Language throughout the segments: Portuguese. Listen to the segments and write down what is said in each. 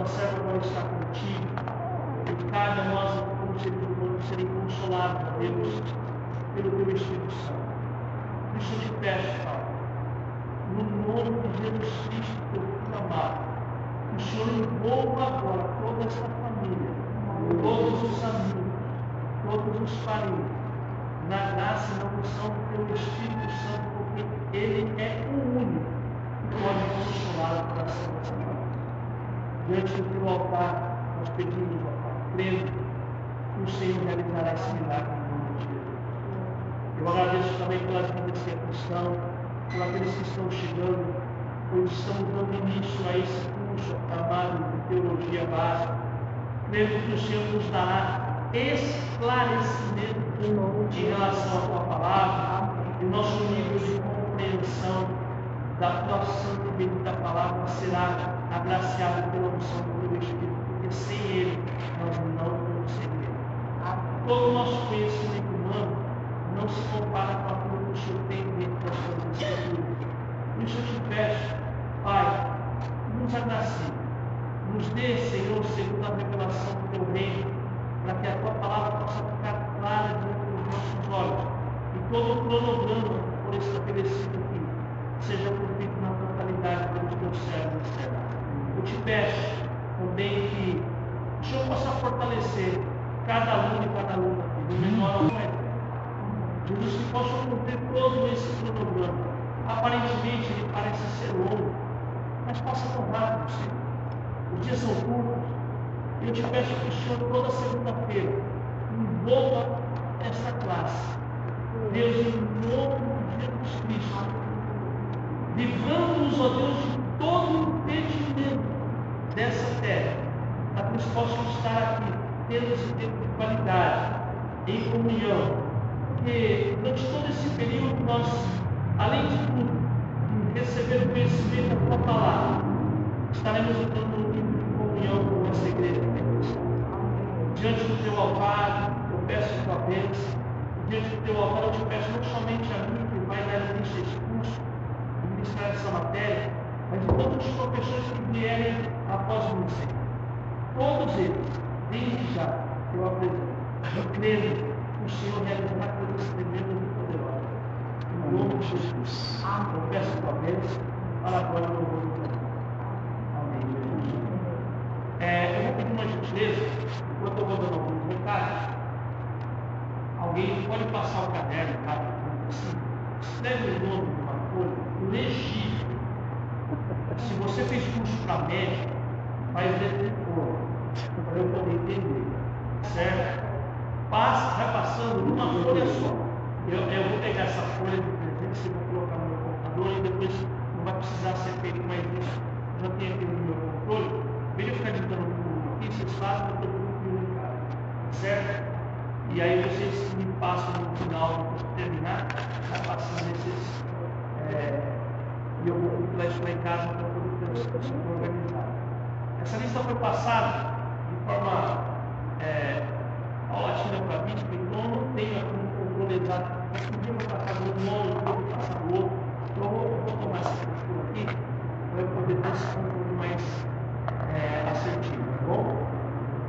tua serva está contigo. E cabe a nós, como seres humanos, serem consolados, Deus, pelo teu Espírito Santo. Por isso eu te peço, Pai, no nome de Jesus Cristo, teu filho amado, que o Senhor envolva agora toda esta família, todos os amigos, todos os parentes, na graça e na unção do teu Espírito Santo, porque Ele é o único que pode consolar o coração dessa família. Diante do teu altar, nós pedimos, ó Pai, crendo que o Senhor realizará esse milagre em nome de Jesus. Eu agradeço também pelas vidas que aqui estão, por aqueles que estão chegando, pois estamos dando início a esse curso amado de teologia básica. Crendo que o Senhor nos dará esclarecimento em relação à tua palavra e nosso nível de compreensão da tua santa e bendita palavra será agraciado pela unção do Espírito, porque sem ele nós não conseguiremos. Todo o nosso conhecimento humano não se compara com aquilo que o Senhor tem dentro das suas escrituras. Por isso eu te peço, Pai, nos agracie, nos dê, Senhor, segundo a revelação do teu reino, para que a tua palavra possa ficar clara diante dos nossos olhos e todo o cronograma por estabelecido aqui seja cumprido na totalidade pelos teus servos servos. Eu te peço também que o Senhor possa fortalecer cada aluno e cada aluna aqui, do menor ao maior. Jesus, que possa cumprir todo esse cronograma. Aparentemente ele parece ser longo, mas passa tão rápido, Senhor. Os dias são curtos. Eu te peço que o Senhor, toda segunda-feira, envolva esta classe. Deus, em nome de Jesus Cristo, livrando-nos, ó Deus, de todo impedimento dessa terra, para que nós possamos estar aqui, tendo esse tempo de qualidade, em comunhão, porque durante todo esse período nós, além de tudo, de receber o conhecimento da tua palavra, estaremos entrando em comunhão com essa igreja. Diante do teu altar, eu peço a tua bênção. Diante do teu altar, eu te peço não somente a mim, que vai dar início a esse curso, ministrar essa matéria, mas todos os professores que vierem após Senhor. Todos eles, desde já, eu apresento. Eu creio que o Senhor realizará coisas tremendas e poderosas. Em nome de Jesus. Eu peço tua bênção. Para agora, do Amém. É, eu vou pedir uma gentileza, enquanto eu vou dando alguns recados. Alguém pode passar o caderno, tá? Assim, escreve o nome de uma coisa legível. Se você fez curso para médico, faz detentor, para eu poder entender. Certo? Passa, vai passando numa folha só. Eu, eu vou pegar essa folha de presente, vou colocar no meu computador e depois não vai precisar ser feito mais isso. Já tem aqui no meu controle. Eu ficar ditando tudo aqui, vocês fazem, eu estou tudo. Certo? E aí vocês me passam no final, depois de terminar, vai passando esses. É, e eu vou isso lá em casa para poder um organizado. Essa lista foi passada de forma é, para mim, então eu não tenho um exato. Mas um dia eu vou passar do nome, outro vou passar do outro. Então eu vou, eu vou tomar essa postura aqui para eu poder ter esse controle mais é, assertivo, tá bom?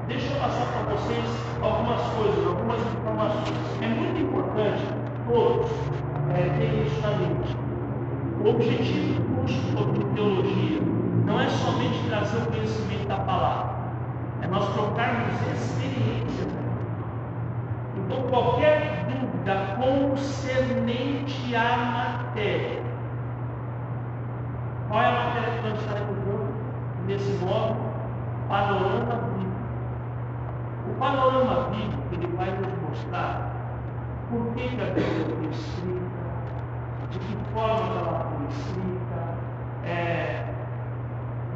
Deixa eu passar para vocês algumas coisas, algumas informações. É muito importante todos é, terem isso na mente. O objetivo do curso sobre teologia não é somente trazer o conhecimento da palavra, é nós trocarmos experiências. Então, qualquer dúvida concernente à matéria, qual é a matéria que nós estaremos dando nesse modo? Panorama bíblico. O panorama bíblico ele vai nos mostrar por que, a Bíblia foi escrita, de que forma ela foi escrita, é,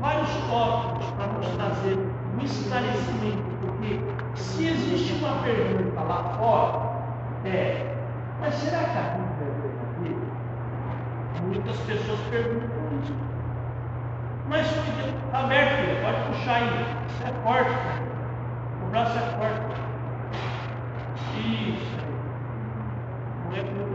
vários tópicos para nos trazer um esclarecimento, porque se existe uma pergunta lá fora, é, mas será que a Bíblia é verdadeira? Muitas pessoas perguntam isso. Mas está aberto, pode puxar aí. Isso é forte? O braço é forte. Isso. Não é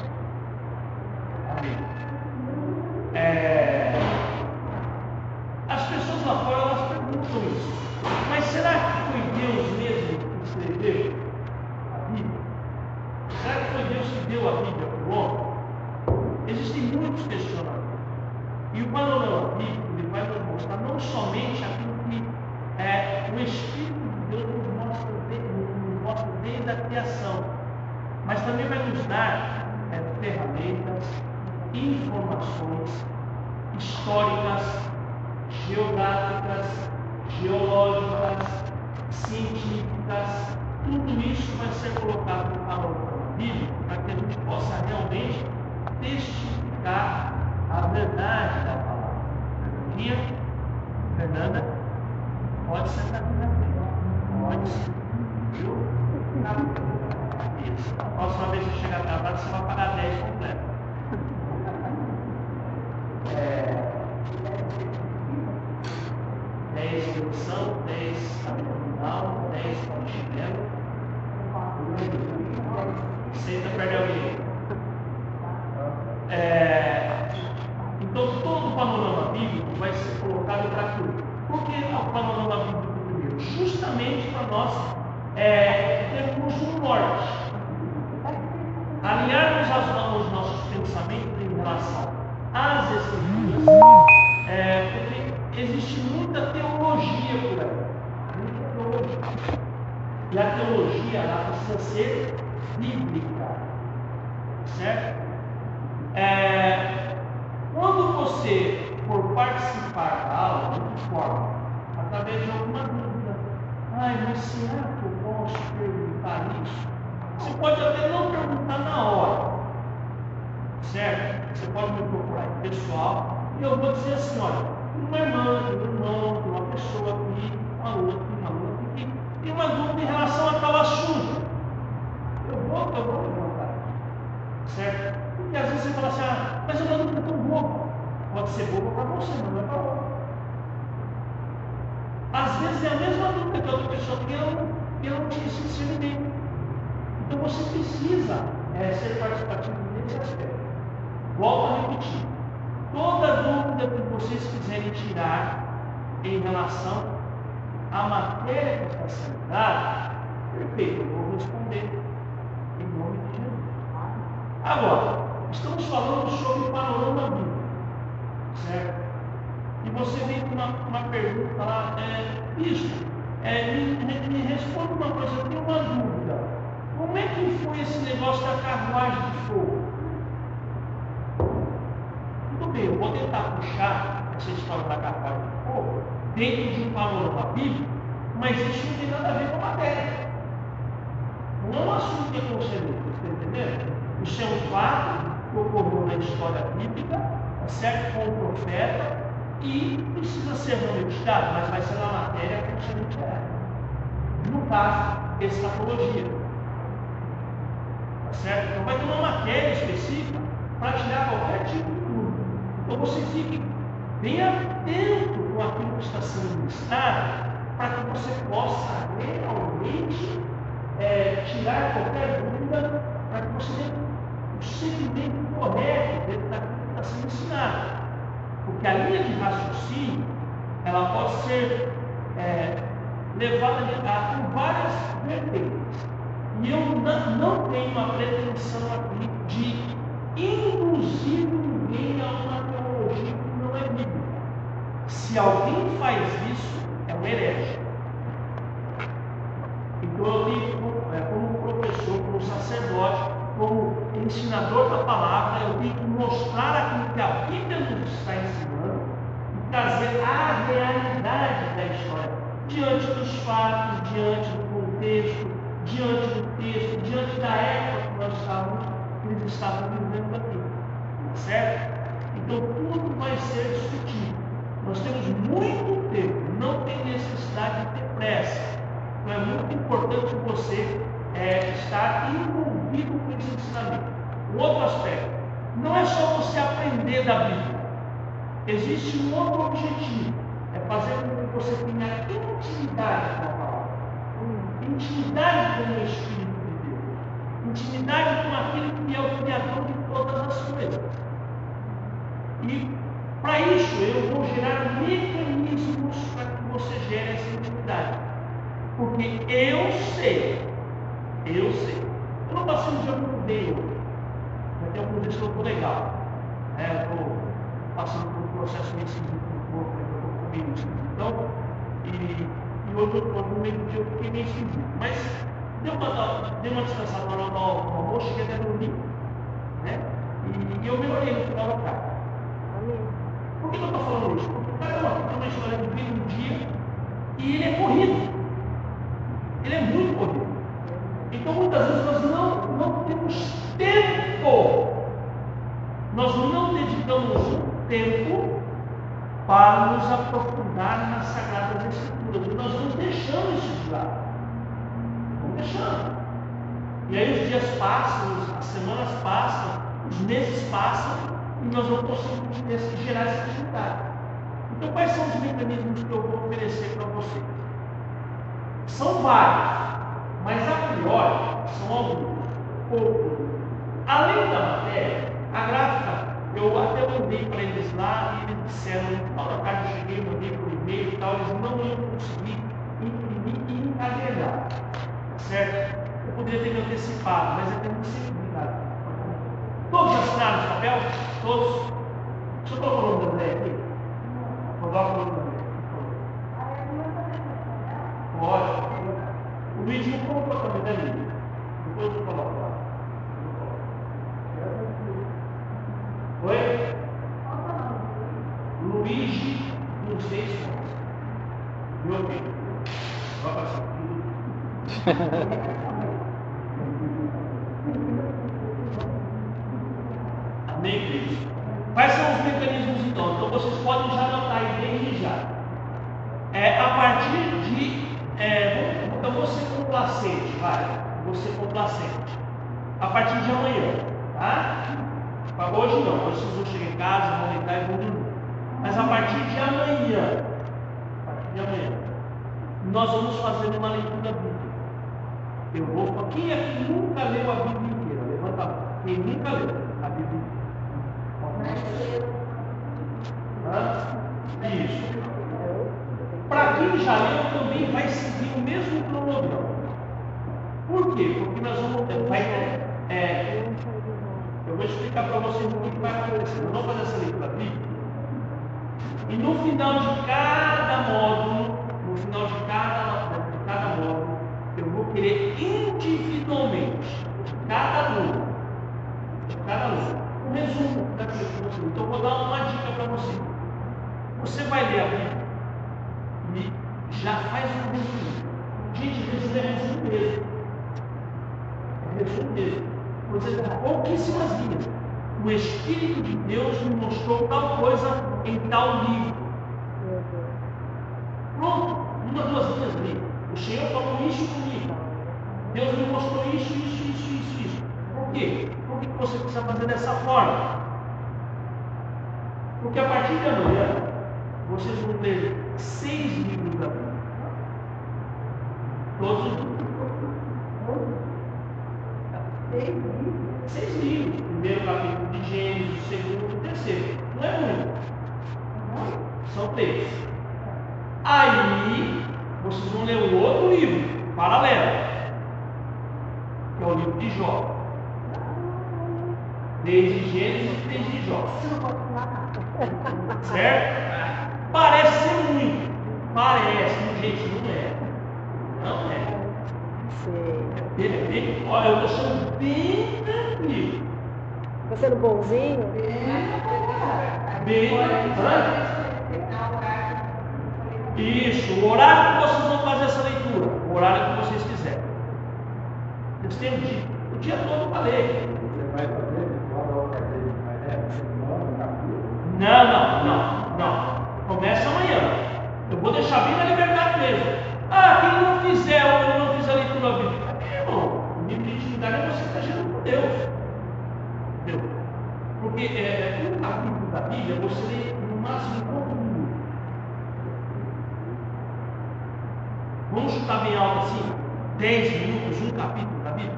Justamente para nós é, termos um norte. Alinharmos os nossos pensamentos em relação às escrituras, é, porque existe muita teologia por aí. Muita teologia. E a teologia ela precisa ser bíblica. Certo? É, quando você for participar da aula, de forma? Através de alguma dúvida. Ai, mas será que eu posso perguntar isso? Você pode até não perguntar na hora. Certo? Você pode me procurar pessoal e eu vou dizer assim, olha, uma irmã, um irmão, uma pessoa aqui, uma outra, uma outra aqui, tem uma dúvida em relação a tal assunto. Eu vou, eu vou perguntar. Certo? Porque às vezes você fala assim, ah, mas uma dúvida tão boba. Pode ser boba para você, mas não é para outra. Às vezes é a mesma dúvida que a outra pessoa tem, eu não tinha esse discernimento. Então você precisa é, ser participativo nesse aspecto. Volto a repetir. Toda dúvida que vocês quiserem tirar em relação à matéria que está sendo dada, perfeito, eu vou responder em nome de Jesus. Agora, estamos falando sobre o panorama bíblico, certo? E você vem com uma, uma pergunta lá, é, isso, é, me, me responda uma coisa, eu tenho uma dúvida. Como é que foi esse negócio da carruagem de fogo? Tudo bem, eu vou tentar puxar essa história da carruagem de fogo dentro de um panorama bíblico, mas isso não tem nada a ver com a matéria. Não assunto que é conselheiro, está entendendo? Isso é um fato que ocorreu na história bíblica, tá certo? Com o profeta, e precisa ser monetizado, mas vai ser na matéria quer. No caso, escatologia. Tá certo? Então vai ter uma matéria específica para tirar qualquer tipo de dúvida. Então você fique bem atento com aquilo que está sendo ministrado, para que você possa realmente é, tirar qualquer dúvida, para que você tenha o segmento correto dentro daquilo que está sendo ensinado. Porque a linha de raciocínio, ela pode ser é, levada a, por várias vertentes. E eu não, não tenho a pretensão aqui de induzir ninguém a uma teologia que não é bíblica. Se alguém faz isso, é um herege. Então eu tenho, é, como professor, como sacerdote, como ensinador da palavra, eu tenho que mostrar aquilo que a Bíblia nos está ensinando e trazer a realidade da história diante dos fatos, diante do contexto, diante do texto, diante da época que nós estávamos, que eles estavam vivendo aqui. Certo? Então tudo vai ser discutido. Nós temos muito tempo, não tem necessidade de ter pressa. Então é muito importante você é, estar envolvido com esse ensinamento. Um outro aspecto, não é só você aprender da Bíblia. Existe um outro objetivo, é fazer com que você tenha intimidade com a palavra, intimidade com o Espírito de Deus, intimidade com aquele que é o Criador de todas as coisas. E para isso eu vou gerar mecanismos para que você gere essa intimidade. Porque eu sei eu sei. Eu não passei um dia muito meio. Vai ter algum dia que eu estou legal. É, eu estou passando por um processo meio assim, sentido né, com o corpo, eu estou com meio comigo, então, e, e hoje eu estou no meio do dia, eu fiquei meio sentido. Mas deu uma, deu uma descansada na hora do almoço, cheguei até dormir. Né? E, e eu melhorei no final da tarde. Por que eu estou falando? Dias passam, as semanas passam, os meses passam, e nós não conseguimos gerar essa dificuldade. Então, quais são os mecanismos que eu vou oferecer para vocês? São vários, mas a priori são alguns. Poucos. Além da matéria, a gráfica, eu até mandei para eles lá e eles disseram, na tarde eu cheguei, mandei por e-mail e tal, eles não iam conseguir imprimir e encadernar. Certo? Eu poderia ter me antecipado, mas é que eu não sei Todos assinaram esse papel? Todos? Deixa eu colocar o nome da André aqui. Coloca o nome da André. Pode. O Luizinho colocou também, né, Luiz? Depois eu coloco lá. Oi? Luigi, não sei se Meu filho. Vai passar. Amém, queridos? Quais são os mecanismos então? Então vocês podem já anotar aí desde já. É, a partir de. É, eu vou ser complacente, vai. Vou ser complacente. A partir de amanhã, tá? Hoje não, vocês vão chegar em casa, vão deitar e vão dormir. Mas a partir de amanhã, a partir de amanhã, nós vamos fazer uma leitura bíblica. Eu vou. Quem aqui nunca leu a Bíblia inteira? Levanta a mão. Quem nunca leu a Bíblia inteira? Isso. Para quem já leu, também vai seguir o mesmo cronograma. Por quê? Porque nós vamos ter. Vai, é, eu vou explicar para vocês o que vai acontecer. Nós vamos fazer essa leitura bíblica. E no final de cada módulo, no final de cada, querer individualmente, cada de cada um resumo daquilo que você Então, vou dar uma dica para você. Você vai ler a Bíblia e já faz um resumo. Gente, resumo é resumo mesmo. É resumo mesmo. Você tem pouquíssimas linhas. O Espírito de Deus me mostrou tal coisa em tal livro. Pronto, uma, duas linhas ali. O Senhor falou isso comigo. Deus me mostrou isso, isso, isso, isso, isso. Por quê? que você precisa fazer dessa forma? Porque a partir de amanhã, vocês vão ler seis livros da Bíblia. Todos os livros. Seis livros. Primeiro capítulo de Gênesis, segundo e terceiro. Não é muito. São três. Aí, vocês vão ler um outro livro, paralelo, que é o livro de Jó desde Gênesis desde Jó. Certo? Parece ser muito. Parece, gente, não é. Não é. Ele bem, olha, eu estou sendo bem tranquilo. Está sendo bonzinho? Bem. Isso, o horário que vocês vão fazer essa leitura, o horário que vocês dia, o dia todo falei. Você vai fazer? Não, não, não, não. Começa amanhã. Eu vou deixar bem na liberdade mesmo. Ah, quem não fizer ou não fizer a leitura bíblica, é irmão, o nível de intimidade é você que está gerando com Deus. Entendeu? Porque é, um capítulo da Bíblia você lê no máximo quanto minuto? Vamos chutar bem alto assim? 10 minutos, um capítulo da Bíblia?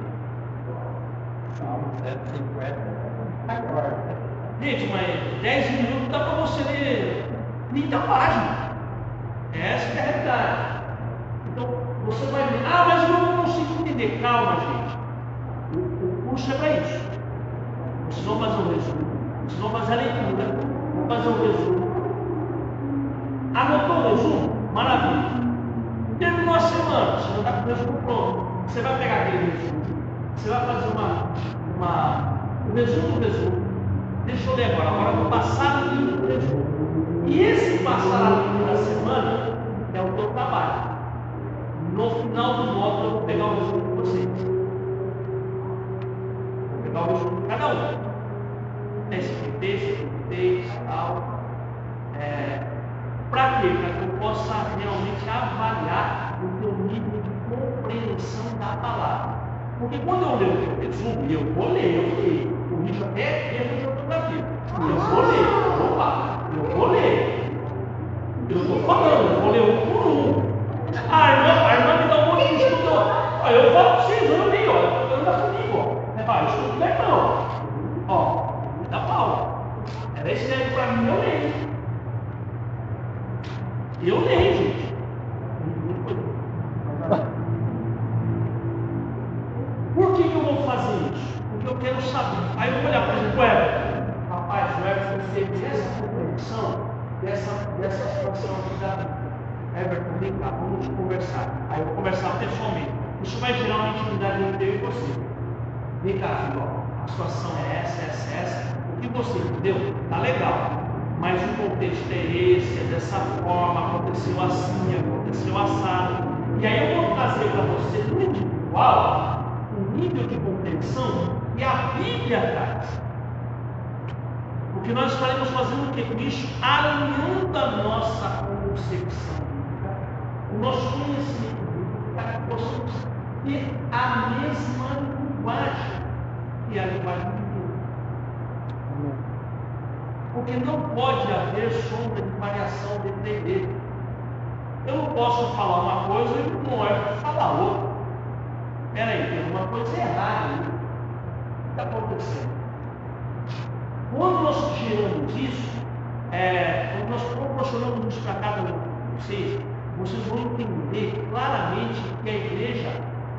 Salmo 150. Agora. Gente, mas 10 minutos dá para você ler 30 páginas. Essa é a realidade. Então, você vai ler, ah, mas eu não consigo entender. Calma, gente. O, curso é para isso. Vocês vão fazer um resumo. Vocês vão fazer a leitura. Vão fazer um resumo. Anotou o resumo? Não, você não está com o resumo pronto. Você vai pegar aquele resumo, você vai fazer uma, uma, um resumo do resumo. Deixa eu ler agora, agora do passado livro do resumo. E esse passado livro da semana é o teu trabalho. No final do módulo eu vou pegar o resumo de vocês. Vou pegar o resumo de cada um. Esse texto, texto, tal. É, para quê? Para que eu possa realmente avaliar o teu nível de compreensão da palavra. Porque quando eu leio o teu resumo, eu vou ler, eu leio. O bicho até erro de ortografia. Eu vou ler. Opa, eu vou ler. Eu estou falando, eu vou ler um por um. A irmã, a irmã me dá um monte de estudo. Ó, eu falo vocês, eu leio, ó. Anda comigo, ó. É, ó, estudo da irmã, ó. Da Paula. Ela escreve para mim, eu leio. Eu leio, gente. Por que, que eu vou fazer isso? Porque eu quero saber. Aí eu vou olhar, exemplo, o Everton. Rapaz, o Everton teve essa compreensão dessa, dessa situação aqui da. Everton, vem cá, vamos conversar. Aí eu vou conversar pessoalmente. Isso vai gerar uma intimidade entre eu e você. Vem cá, filho, ó, a situação é essa, essa, essa. O que você entendeu? Tá legal mas o contexto é esse, é dessa forma, aconteceu assim, aconteceu assado. E aí eu vou trazer para você no individual o nível de compreensão que a Bíblia traz. Porque nós estaremos fazendo o que com isso? Alinhando a nossa concepção o nosso conhecimento para que possamos ter a mesma linguagem que a linguagem porque não pode haver sombra de variação de entender. Eu não posso falar uma coisa e não é falar outra. Peraí, tem uma coisa errada aí. O que está acontecendo? Quando nós tiramos isso, é, quando nós proporcionamos isso para cada um de vocês, vocês vão entender claramente que a igreja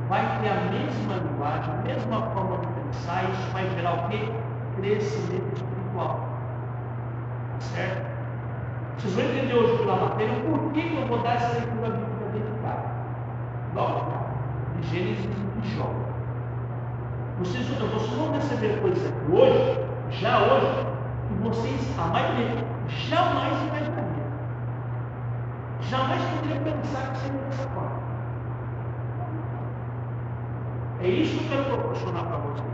vai ter a mesma linguagem, a mesma forma de pensar, e isso vai gerar o quê? Crescimento espiritual. Certo? Vocês vão entender hoje pela matéria porquê que eu vou dar essa leitura bíblica dedicada. Logo, de Gênesis e de Jó. Vocês, vocês vão receber coisas aqui hoje, já hoje, que vocês, a maioria, jamais imaginariam. Jamais poderia pensar que seria dessa forma. É isso que eu quero proporcionar para vocês.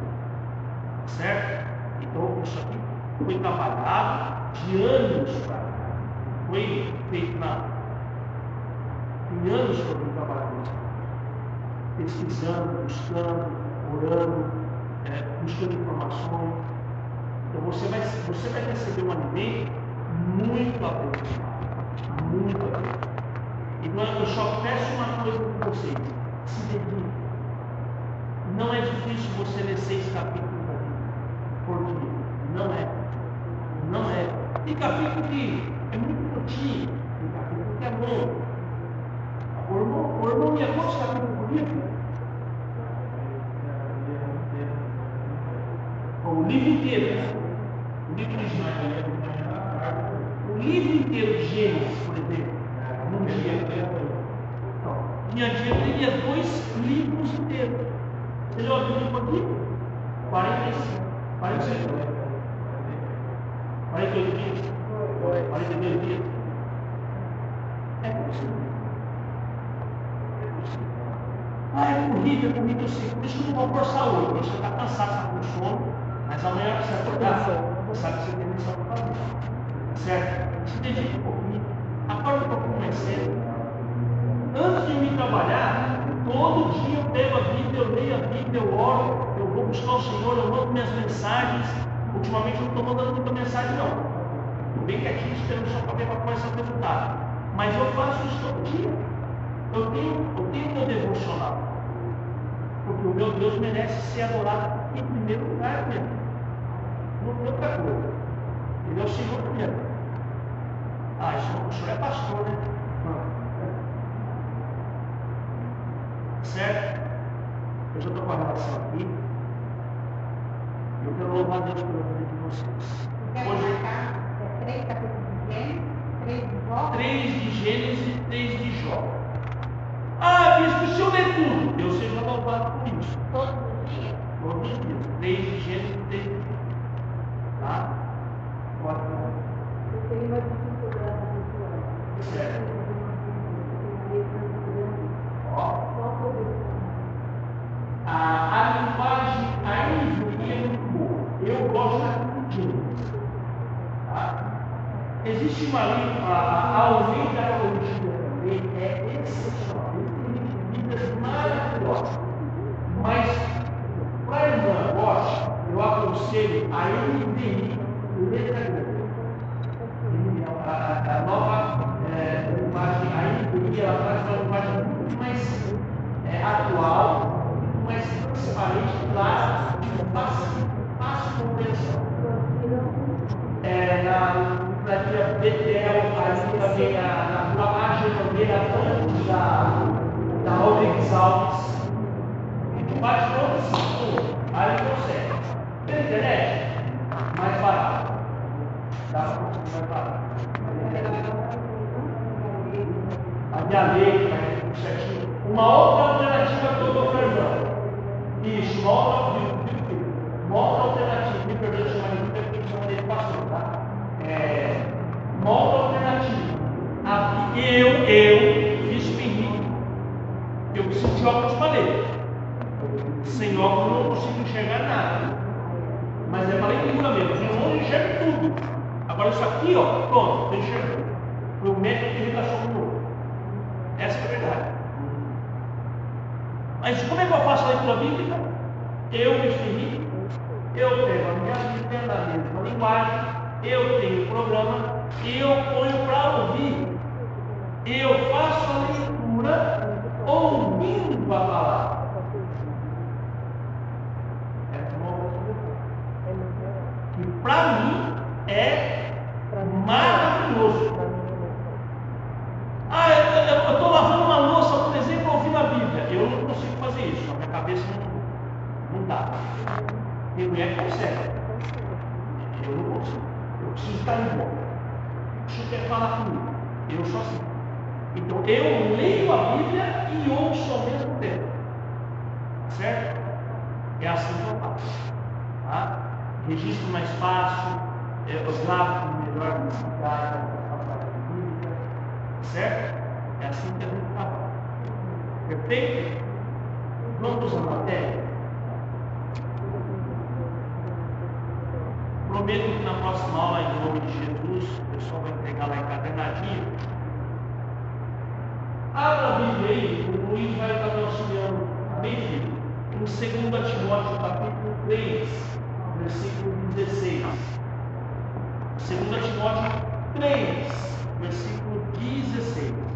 Certo? Então, isso aqui foi trabalhado de anos para. Foi feito na, em anos vim trabalhando pesquisando, buscando, orando, é, buscando informações. Então você vai, você vai receber um alimento muito abençoado. Muito abençoado. Então eu só peço uma coisa para vocês: se dediquem. Não é difícil você ler seis capítulos por dia. Não é. Não é. Tem capítulo que é muito curtinho, tem capítulo que é longo. O irmão, o irmão ia quantos capítulos livro? O livro inteiro. O livro de Gênesis. O livro inteiro de Gênesis, por exemplo, num dia. Dia que teria dois livros inteiros. Você já ouviu o aqui? 45. 45. 48 dias? 42 dias? É possível. É possível. Ah, é corrida, é corrida. Por isso eu não vou forçar hoje. Você está cansado, está com sono, mas amanhã você acordar, você sabe que você tem missão para fazer. Certo? Se dedique um pouquinho. Acorda um pouquinho mais cedo. Antes de me trabalhar, todo dia eu pego a Bíblia, eu leio a Bíblia, eu oro, eu vou buscar o Senhor, eu mando minhas mensagens Ultimamente eu não estou mandando muita mensagem, não. Bem quietinho esperando só para ver vai ser o resultado. Mas eu faço isso todo dia. Eu tenho, eu tenho meu devocional. Porque o meu Deus merece ser adorado em primeiro lugar mesmo. Não tem outra coisa. Ele é o Senhor primeiro. Ah, isso, o senhor é pastor, né? Certo? Eu já estou com a relação aqui. Eu quero louvar Deus pela vida de vocês. Hoje... É 3 capítulos de Gênesis, três de Jó. Três de Gênesis, três de Jó. Ah, visto o senhor lê tudo. Eu seja louvado por isso. Todos os dias? Todos os dias. Três de Gênesis, três de Jó. Tá? Pode. O Senhor vai Certo. marido a, a ouvir Vamos à matéria. Prometo que na próxima aula, em nome de Jesus, o pessoal vai entregar lá encadernadinho. Abra a Bíblia aí, o Luiz vai estar me auxiliando. Amém, filho? Em 2 Timóteo, capítulo 3, versículo 16. 2 Timóteo 3, versículo 16.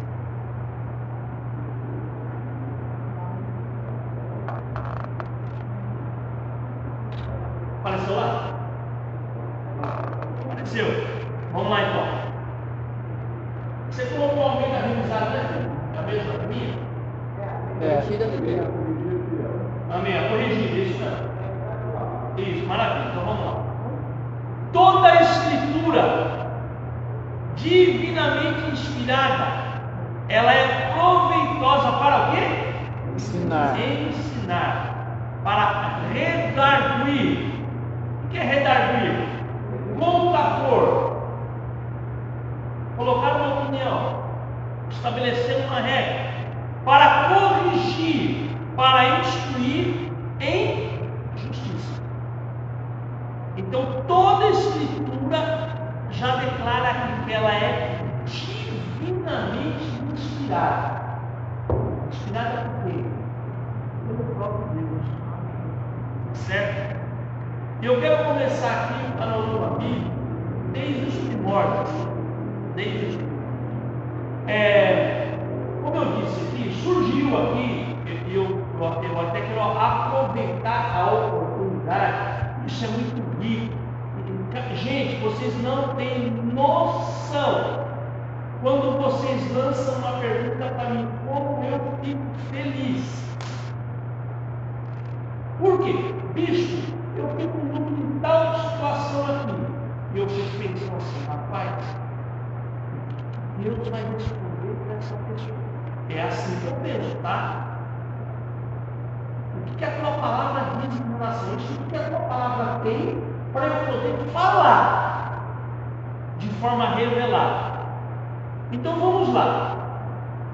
Deus vai responder para essa pessoa. É assim que eu penso, tá? O que, que a tua palavra diz em relação a isso? O que a tua palavra tem para eu poder falar de forma revelada? Então vamos lá.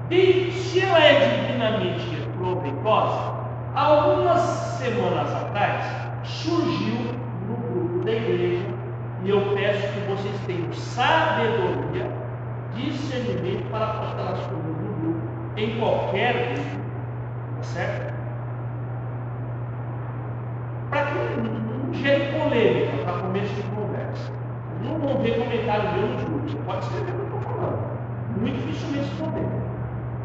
E se ela é divinamente proveitosa, algumas semanas atrás surgiu no grupo da igreja, e eu peço que vocês tenham sabedoria discernimento para postar as coisas no grupo, em qualquer grupo, tá certo? Para que não gere polêmica para começo de conversa. Não vão ver comentário meu nos grupos. Pode escrever o que eu estou falando. Muito dificilmente problema.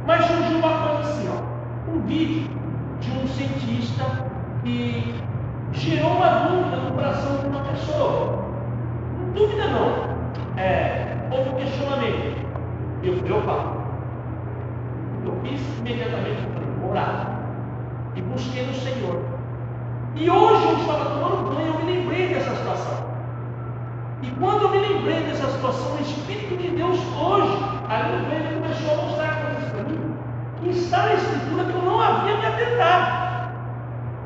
Mas surgiu uma coisa assim, ó, um vídeo de um cientista que gerou uma dúvida no coração de uma pessoa. Dúvida não. É, houve um questionamento. Eu, eu falo. Eu fiz imediatamente, orar. E busquei no Senhor. E hoje eu estava tomando banho, eu me lembrei dessa situação. E quando eu me lembrei dessa situação, o Espírito de Deus hoje, ali no banho, começou a mostrar coisas para mim que está na Escritura que eu não havia me atentado.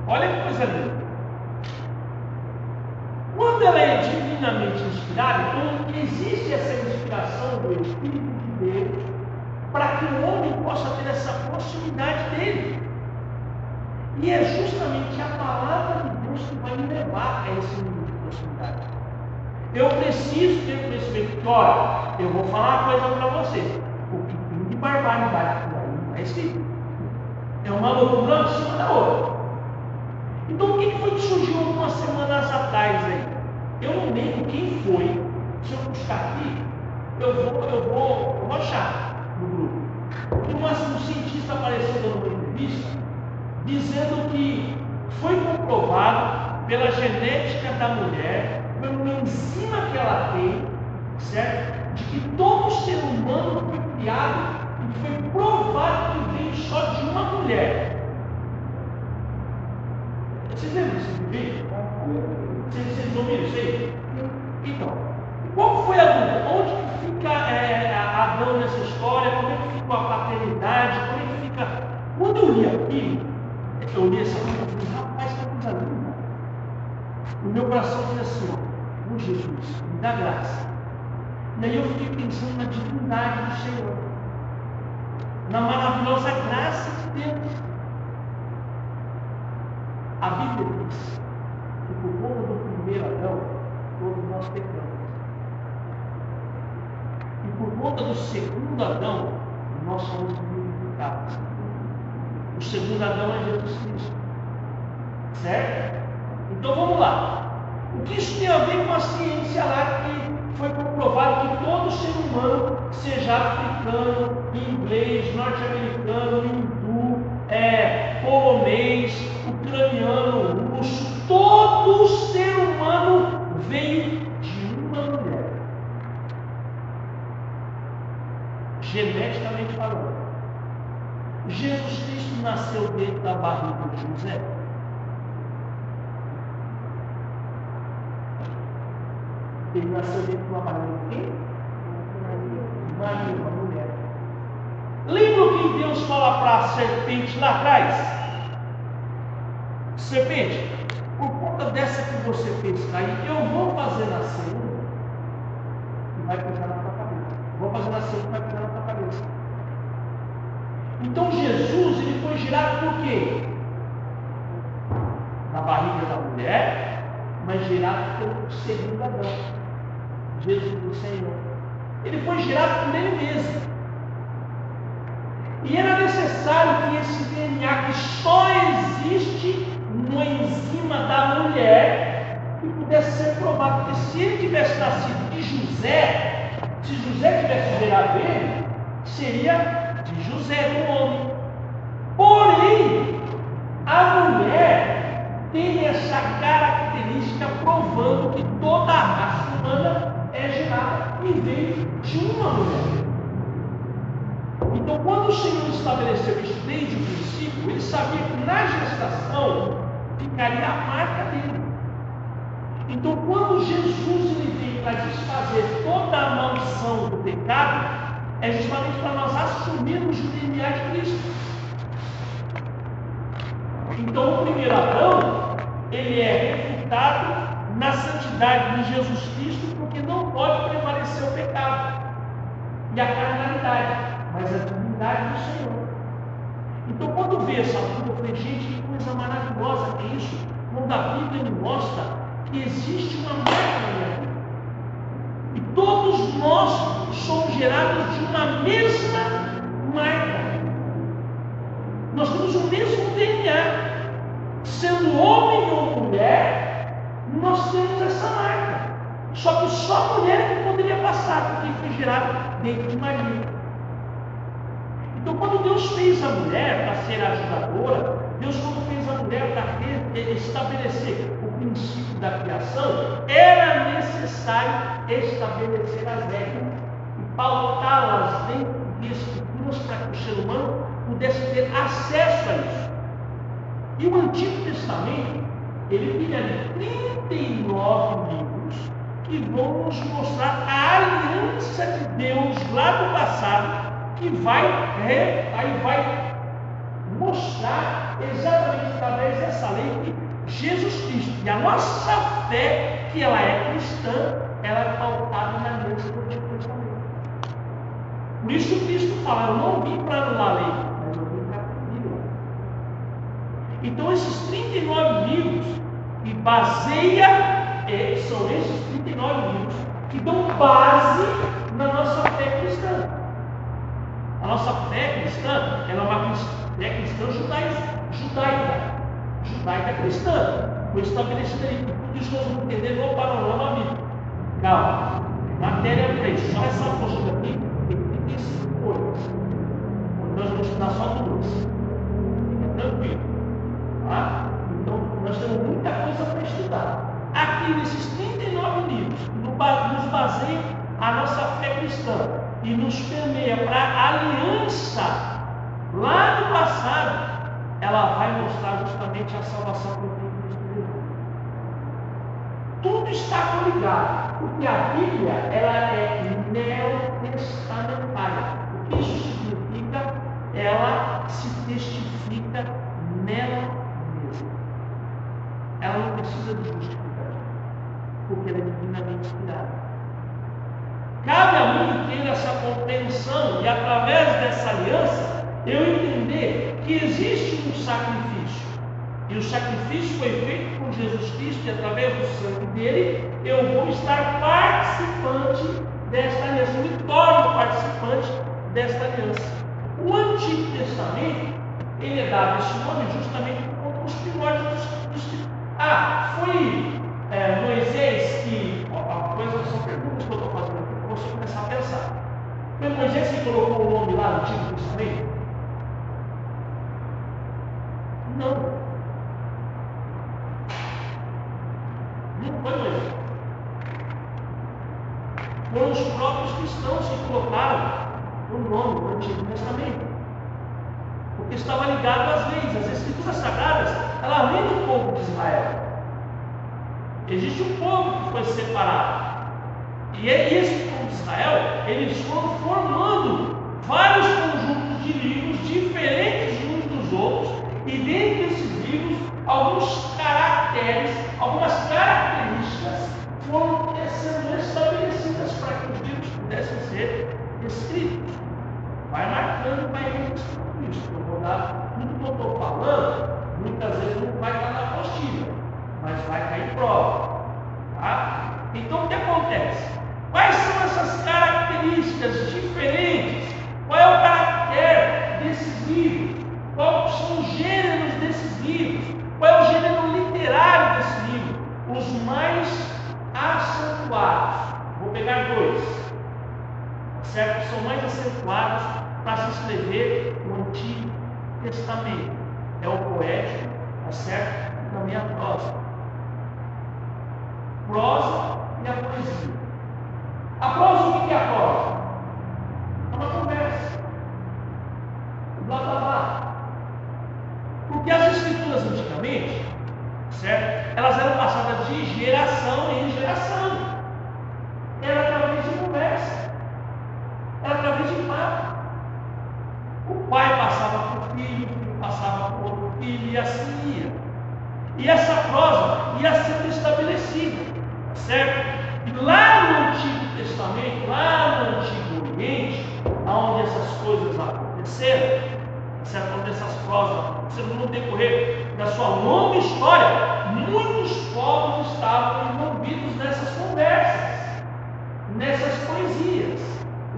Olha que coisa linda. Quando ela é divinamente inspirada, então existe essa inspiração do Espírito de Deus para que o homem possa ter essa proximidade dele. E é justamente a palavra de Deus que vai me levar a esse nível de proximidade. Eu preciso ter conhecimento olha, eu vou falar uma coisa para vocês. O que tem de barbaridade por aí não é escrito. É uma loucura em cima da outra. Então, o que foi que surgiu algumas semanas atrás aí? Eu não lembro quem foi. Se eu buscar aqui, eu vou, eu vou, eu vou achar no grupo. E um cientista apareceu dando uma entrevista dizendo que foi comprovado pela genética da mulher, pela enzima que ela tem, certo? De que todo ser humano foi criado e foi provado que veio só de uma mulher. Vocês lembram desse vídeo? Vocês, vocês ouviram isso aí? Então, qual foi a dúvida? Onde que fica é, Adão nessa história? Como é que fica a paternidade? Como é que fica. Quando eu li aquilo, eu li essa coisa e falei, rapaz, que coisa linda. O meu coração foi assim, ó, oh Jesus, me dá graça. E aí eu fiquei pensando na divindade do Senhor, na maravilhosa graça de Deus. A Bíblia diz que por conta do primeiro Adão, todos nós pecamos. E por conta do segundo Adão, nós somos vivificados. O segundo Adão é Jesus Cristo. Certo? Então vamos lá. O que isso tem a ver com a ciência lá que foi comprovado que todo ser humano, seja africano, inglês, norte-americano, hindu, é, polonês, ucraniano, russo, todo ser humano veio de uma mulher. Geneticamente falando. Jesus Cristo nasceu dentro da barriga de José. Ele nasceu dentro de uma barriga de quem? Maria, uma mulher. Lembra o que Deus fala para a serpente lá atrás? Serpente, dessa que você fez cair, eu vou fazer nascer e vai pisar na tua cabeça. Vou fazer nascer e vai pisar na tua cabeça. Então Jesus ele foi gerado por quê? Na barriga da mulher, mas gerado pelo segundo Adão, Jesus do Senhor. Ele foi gerado por ele mesmo. E era necessário que esse DNA que só existe no enzima da mulher que pudesse ser provado. Porque se ele tivesse nascido de José, se José tivesse gerado ele, seria de José, do homem. Porém, a mulher tem essa característica provando que toda a raça humana é gerada e veio de uma mulher. Então, quando o Senhor estabeleceu isso desde o princípio, ele sabia que na gestação ficaria a marca dele. Então, quando Jesus ele veio para desfazer toda a maldição do pecado, é justamente para nós assumirmos o DNA de Cristo. Então, o primeiro Adão, ele é refutado na santidade de Jesus Cristo, porque não pode prevalecer o pecado e a carnalidade, mas a divindade do Senhor. Então, quando vê essa turma, eu falei, gente, coisa maravilhosa que é isso, quando a Bíblia me mostra que existe uma marca na minha vida. E todos nós somos gerados de uma mesma marca. Nós temos o mesmo DNA. Sendo homem ou mulher, nós temos essa marca. Só que só a mulher que poderia passar, porque foi gerado dentro de Maria. Então, quando Deus fez a mulher para ser ajudadora, Deus, quando fez a mulher para estabelecer o princípio da criação, era necessário estabelecer as regras e pautá-las dentro de escrituras para que o ser humano pudesse ter acesso a isso. E o Antigo Testamento, ele tem ali 39 livros que vão nos mostrar a aliança de Deus lá do passado, que vai, aí vai mostrar exatamente através dessa lei que Jesus Cristo e a nossa fé, que ela é cristã, ela é pautada na aliança do Antigo Testamento. Por isso Cristo fala, eu não vim para anular a lei, mas eu vim para cumprir Então esses 39 livros que baseia, é, são esses 39 livros que dão base na nossa fé cristã. A nossa fé cristã, ela é uma fé cristã judaica, judaica cristã. Foi estabelecida aí. Tudo isso nós vamos entender no panorama. Calma. Matéria 3. Só essa apostila aqui tem 35 coisas. Nós vamos estudar só duas. Tranquilo. Tá? Então, nós temos muita coisa para estudar. Aqui nesses 39 livros, nos baseia a nossa fé cristã e nos permeia para a aliança lá do passado, ela vai mostrar justamente a salvação que eu tudo está coligado, porque a Bíblia ela é neotestamentária. O que isso significa? Ela se testifica nela mesma. Ela não precisa de justificativa, porque ela é divinamente inspirada. Cabe a mim ter essa compreensão e através dessa aliança eu entender que existe um sacrifício. E o sacrifício foi feito por Jesus Cristo e através do sangue dele eu vou estar participante desta aliança, eu me torno participante desta aliança. O Antigo Testamento, ele é dado esse nome justamente por conta dos primórdios dos Ah, foi é, Moisés que. Ó, coisa são perguntas que eu estou fazendo aqui para você começar a pensar. Foi Moisés que colocou o nome lá no Antigo Testamento? Não. Não foi Moisés. Foram os próprios cristãos que colocaram o nome do Antigo Testamento. Porque estava ligado às leis. As escrituras sagradas, ela vem do povo de Israel. Existe um povo que foi separado. E é de Israel, eles foram formando vários conjuntos de livros diferentes uns dos outros, e dentro desses livros, alguns caracteres, algumas características foram sendo estabelecidas para que os livros pudessem ser escritos. Vai marcando, vai registrando isso. Eu vou dar tudo que eu estou falando, muitas vezes não vai estar na apostila mas vai cair prova. Tá? Então o que acontece? Essas características diferentes? Qual é o caráter desses livros? Quais são os gêneros desses livros? Qual é o gênero literário desse livro? Os mais acentuados. Vou pegar dois. Certo? São mais acentuados para se escrever no Antigo Testamento. É o poético, tá certo? E também a prosa prosa e a poesia. A prosa, o que é a? É uma conversa. Blá blá blá. Porque as escrituras antigamente, certo? Elas eram passadas de geração em geração. Era através de conversa. Era através de papo. O pai passava para o filho, o filho passava para o outro e assim ia. E essa prosa ia sendo estabelecida, certo? E lá no Antigo Testamento, lá no Antigo Oriente, onde essas coisas aconteceram, certo? essas prosas aconteceram no decorrer da sua longa história, muitos povos estavam envolvidos nessas conversas, nessas poesias.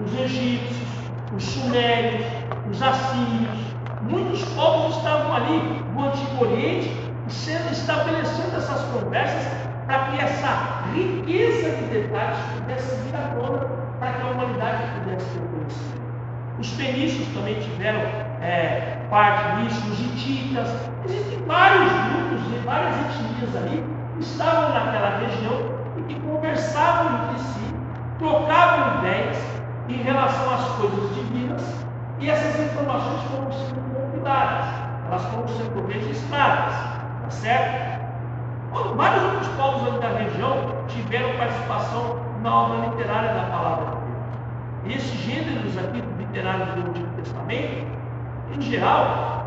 Os egípcios, os sumérios, os assírios, muitos povos estavam ali no Antigo Oriente sendo estabelecendo essas conversas para que essa riqueza de detalhes pudesse vir à tona para que a humanidade pudesse ter conhecimento. Os fenícios também tiveram é, parte nisso, os hititas, existem vários grupos e várias etnias ali que estavam naquela região e que conversavam entre si, trocavam ideias em relação às coisas divinas e essas informações foram sendo compiladas, elas foram sendo registradas, tá certo? Vários outros povos da região tiveram participação na obra literária da palavra de Deus. E esses gêneros aqui literários do Antigo Testamento, em geral,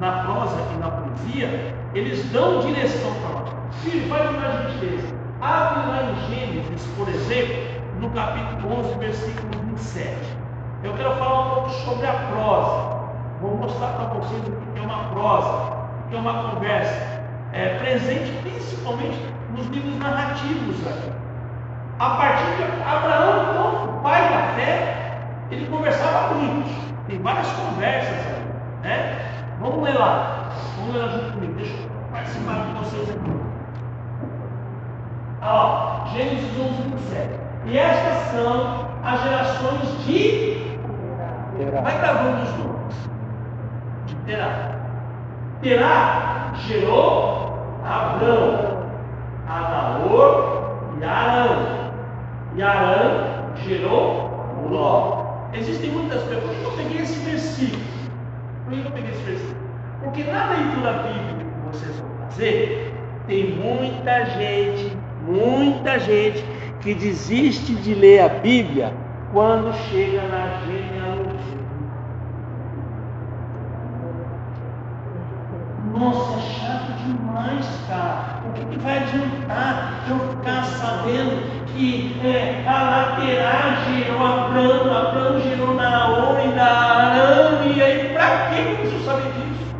na prosa e na poesia, eles dão direção para nós. Filho, faz uma gentileza. Abre lá em Gênesis, por exemplo, no capítulo 11, versículo 27. Eu quero falar um pouco sobre a prosa. Vou mostrar para vocês o que é uma prosa, o que é uma conversa. É, presente principalmente nos livros narrativos aqui. A partir de Abraão, então, o pai da fé, ele conversava muito. Tem várias conversas aí. Né? Vamos ler lá. Vamos ler lá junto comigo. Deixa eu participar com vocês aqui. Ó, Gênesis 11, 27. E estas são as gerações de. Vai gravando os nomes. De Terá. Terá gerou Abrão, Adaor e Arão. E Arão gerou Ló. Existem muitas perguntas. Por que eu peguei esse versículo? Por que eu peguei esse versículo? Porque na leitura bíblica que vocês vão fazer, tem muita gente, muita gente que desiste de ler a Bíblia quando chega na genealogia. Nossa, é chato demais, cara. O que, que vai adiantar eu ficar sabendo que é, a lateral gerou Abraão, Abraão gerou Naor e Arão, e aí para que eu preciso saber disso?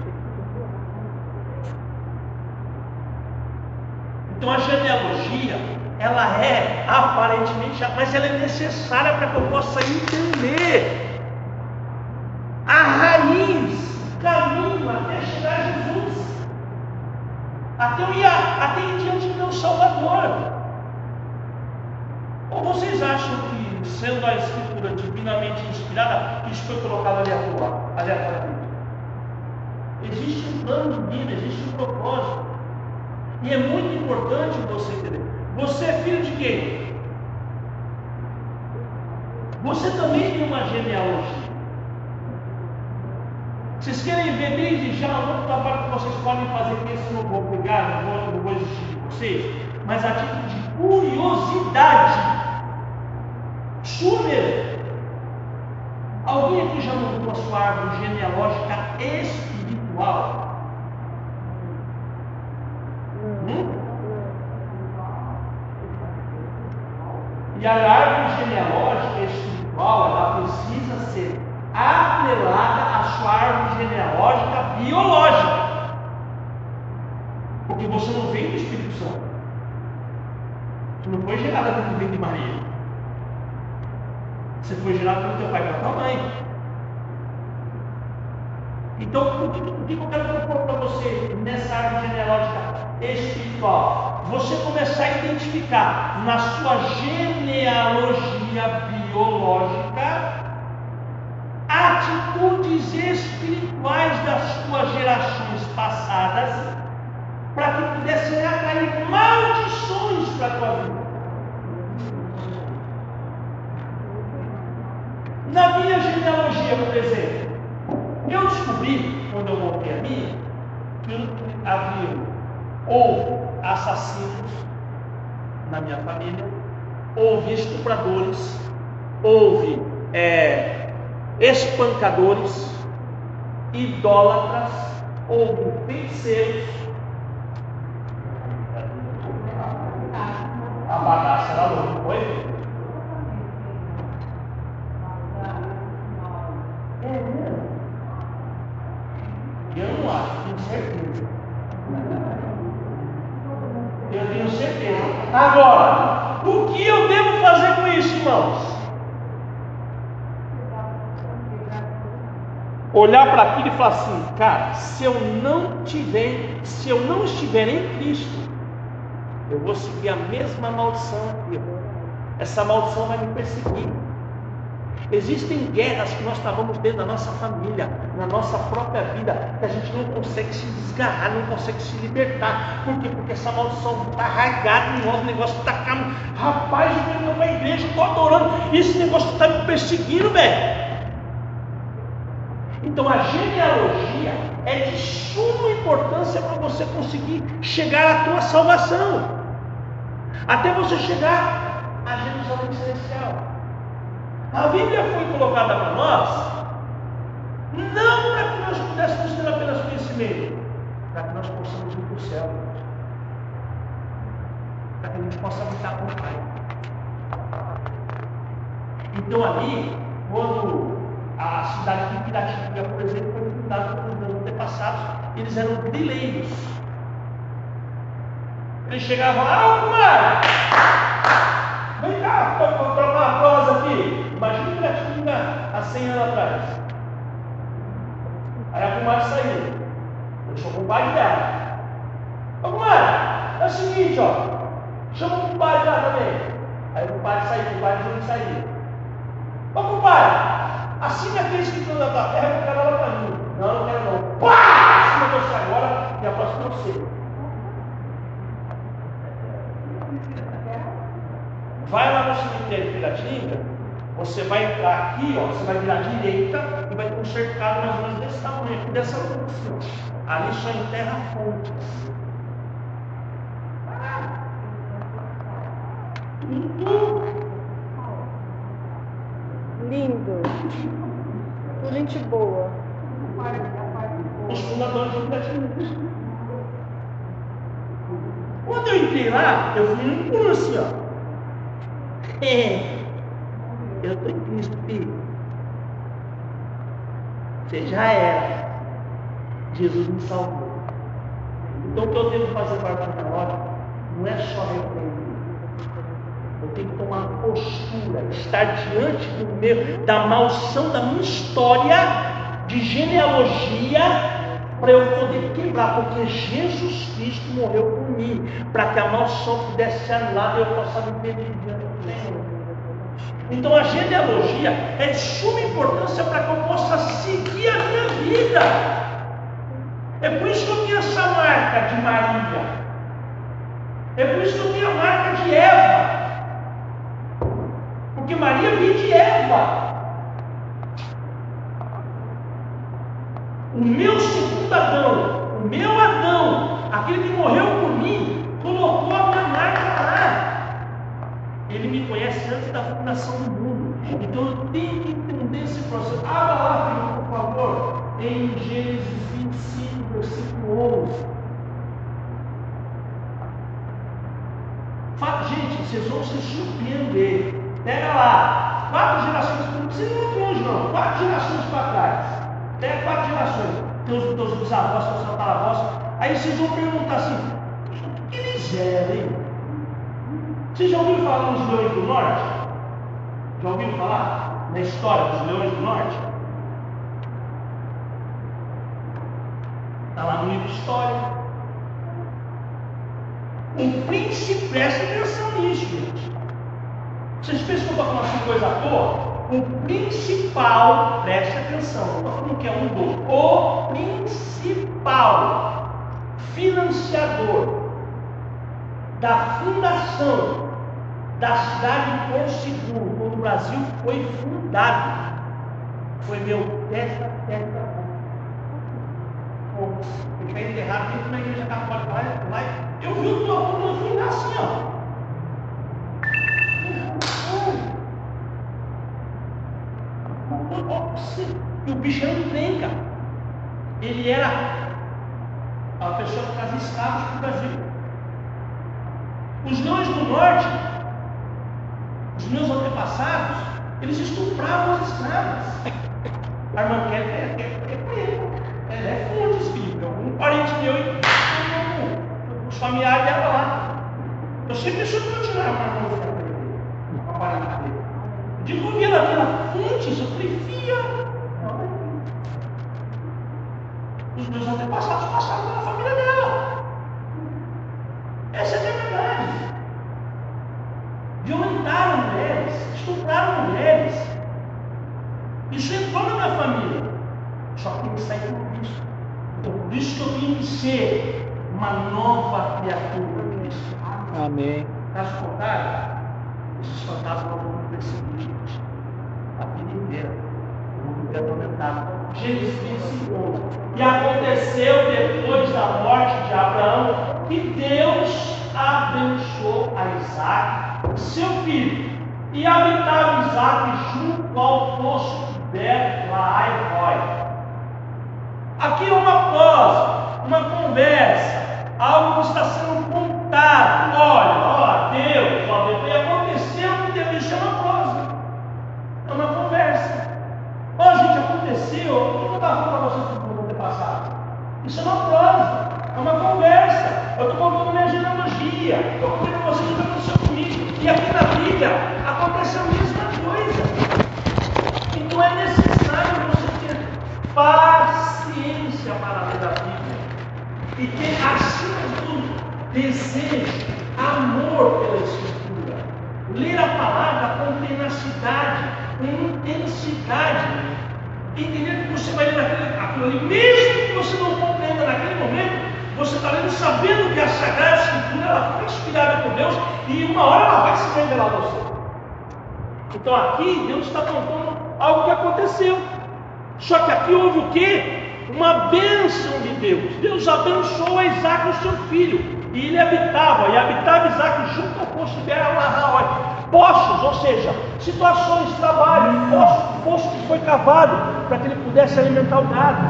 Então a genealogia ela é aparentemente, mas ela é necessária para que eu possa entender a raiz, o caminho até chegar a Jesus, até eu ir até em diante do meu Salvador. Ou vocês acham que, sendo a Escritura divinamente inspirada, isso foi colocado aleatoriamente? Existe um plano divino, existe um propósito. E é muito importante você entender. Você é filho de quem? Você também tem uma genealogia. Vocês querem ver desde já um trabalho que vocês podem fazer, que esse não vou pegar, não vou, não vou exigir de vocês, mas a título de curiosidade. Sua Alguém aqui já montou a sua árvore genealógica espiritual? Hum? E a árvore genealógica espiritual, ela precisa ser atrelada à sua árvore genealógica biológica. Porque você não vem do Espírito Santo. Você não foi gerada vem de Maria. Você foi gerado pelo teu pai e pela tua mãe. Então, o que, o que eu quero propor para você nessa árvore genealógica espiritual? Você começar a identificar na sua genealogia biológica atitudes espirituais das suas gerações passadas para que pudessem atrair maldições para a tua vida. Na minha por exemplo, eu descobri, quando eu montei a minha, que havia ou assassinos na minha família, houve estupradores, houve é, espancadores, idólatras houve feiticeiros. A bagaça era louca, não foi? É mesmo? Eu não acho, tenho certeza. Eu tenho certeza. Agora, o que eu devo fazer com isso, irmãos? Olhar para aquilo e falar assim, cara, se eu não tiver, se eu não estiver em Cristo, eu vou seguir a mesma maldição aqui. Essa maldição vai me perseguir. Existem guerras que nós travamos dentro da nossa família, na nossa própria vida, que a gente não consegue se desgarrar, não consegue se libertar. Por quê? Porque essa maldição está arraigada em nós, o negócio está. Rapaz, eu venho para a igreja, estou adorando, esse negócio está me perseguindo, velho. Então a genealogia é de suma importância para você conseguir chegar à tua salvação. Até você chegar a Jerusalém Celestial. A Bíblia foi colocada para nós não para que nós pudéssemos ter apenas conhecimento, para que nós possamos ir para o céu, para que a gente possa habitar com o Pai. Então ali, quando a cidade de Piratininga, por exemplo, foi fundada por meus antepassados, eles eram grileiros. Eles chegavam lá, ah, Mar, vem cá, vou trocar uma prosa aqui. Imagina tinha há 100 anos atrás. Aí a comadre saiu. Deixou o pai dela. Ô comadre, é o seguinte, ó. Chama o compadre lá também. Aí o compadre saiu, o compadre não saiu. Ô compadre, assim que aqueles que estão na tua terra, eu quero ela para mim. Não, não quero não. Pá! Assim você agora e a próxima você. Vai lá no cemitério de Piratininga, você vai entrar aqui, ó, você vai virar à direita e vai ter um cercado mais ou menos desse tamanho, aqui dessa altura. Assim, Ali só enterra fontes. Tudo. Lindo. Tudo gente boa. Os fundadores do cristianismo. Quando eu entrei lá, eu fui num pulo assim, ó. É. Eu estou em Cristo, filho. Você já era. Jesus me salvou. Então o que eu devo fazer para a hora não é só repreender. Tenho que tomar postura, estar diante do meu, da maldição da minha história de genealogia para eu poder quebrar, porque Jesus Cristo morreu por mim, para que a maldição pudesse ser anulada e eu possa viver diante do Senhor. Então a genealogia é de suma importância para que eu possa seguir a minha vida. É por isso que eu tenho essa marca de Maria. É por isso que eu tenho a marca de Eva. Porque Maria veio de Eva. O meu segundo Adão, o meu Adão, aquele que morreu por mim, colocou a minha marca lá. Ele me conhece antes da fundação do mundo. Então eu tenho que entender esse processo. Abra lá, filho, por favor, em Gênesis 25, versículo 11. Fala, gente, vocês vão se surpreender. Pega lá, quatro gerações, não precisa ir muito longe não, quatro gerações para trás. Pega quatro gerações, teus, teus bisavós, teus tataravós. Aí vocês vão perguntar assim, que eles eram, hein? Vocês já ouviram falar dos leões do norte? Já ouviram falar na história dos leões do norte? Está lá no livro História. O príncipe, presta atenção nisso, gente. Vocês pensam que eu estou falando assim coisa à toa? O principal, preste atenção, não estou falando que é um dos, o principal financiador da fundação da cidade de Porto Seguro, quando o Brasil foi fundado, foi meu testa, testa, ele foi enterrado dentro da igreja católica lá, lá. Eu vi o doutor no fim assim, ó. E o bicho era um trem, cara. Ele era a pessoa que trazia escravos para o Brasil. Os leões do norte, os meus antepassados, eles estupravam as escravas. A irmã Kelly é, é, é, é, é fontes bíblicas. Um parente meu, os familiares dela lá. Eu sempre deixo eu tirar uma irmã uma parente dele. Naquela fontes, eu falei, fia. Os meus antepassados passaram pela família dela. Essa é a verdade. Violentaram mulheres, estupraram mulheres. Isso entrou na minha família. Só que tem que sair com Cristo. Então, por isso que eu tenho que ser uma nova criatura em Cristo. Amém. Caso contrário, esses fantasmas vão perseguir a vida inteira. Vão viver atormentados. Gênesis 25. E aconteceu depois da morte de Abraão que Deus abençoou a Isaac, seu filho, e habitava Isaac junto ao poço de Betlaai Aqui uma prosa, uma conversa, algo está sendo contado. Olha, ó, Deus, ó, Deus, e aconteceu que Deus, isso é uma prosa, é uma conversa. Ó, gente, aconteceu, o que eu para vocês no ano passado? Isso é uma prosa, é uma conversa. Eu estou contando minha genealogia, estou contando vocês o que aconteceu comigo. E aqui na Bíblia aconteceu a mesma coisa. Então é necessário você ter paciência para ler a Bíblia. E ter, acima de tudo, desejo, amor pela Escritura. Ler a palavra com tenacidade, com intensidade entender que você vai ler aquilo, ali, mesmo que você não compreenda naquele momento, você está lendo sabendo que a Sagrada Escritura ela foi inspirada por Deus e uma hora ela vai se revelar a você. Então aqui Deus está contando algo que aconteceu. Só que aqui houve o quê? Uma bênção de Deus. Deus abençoou a Isaac, o seu filho. E ele habitava, e habitava Isaac junto ao poço de Beer-Lahai poços, ou seja, situações de trabalho, poço, poço que foi cavado para que ele pudesse alimentar o gado.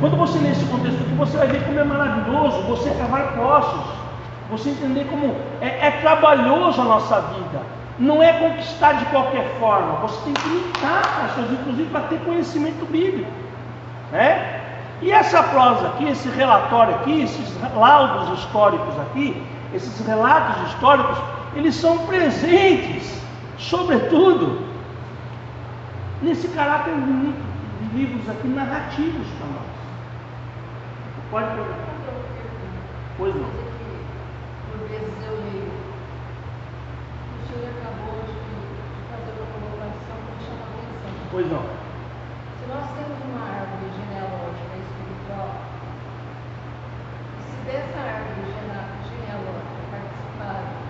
Quando você lê esse contexto aqui, você vai ver como é maravilhoso você cavar poços, você entender como é, é trabalhoso a nossa vida, não é conquistar de qualquer forma, você tem que lutar para as coisas, inclusive para ter conhecimento bíblico. Né? E essa prosa aqui, esse relatório aqui, esses laudos históricos aqui, esses relatos históricos, eles são presentes, sobretudo, nesse caráter de livros aqui narrativos para nós. Pode perguntar. Pois não. Por vezes eu leio. O senhor acabou de fazer uma colocação que me chama a atenção. Pois não. Se nós temos uma árvore genealógica espiritual, se dessa árvore genealógica participarem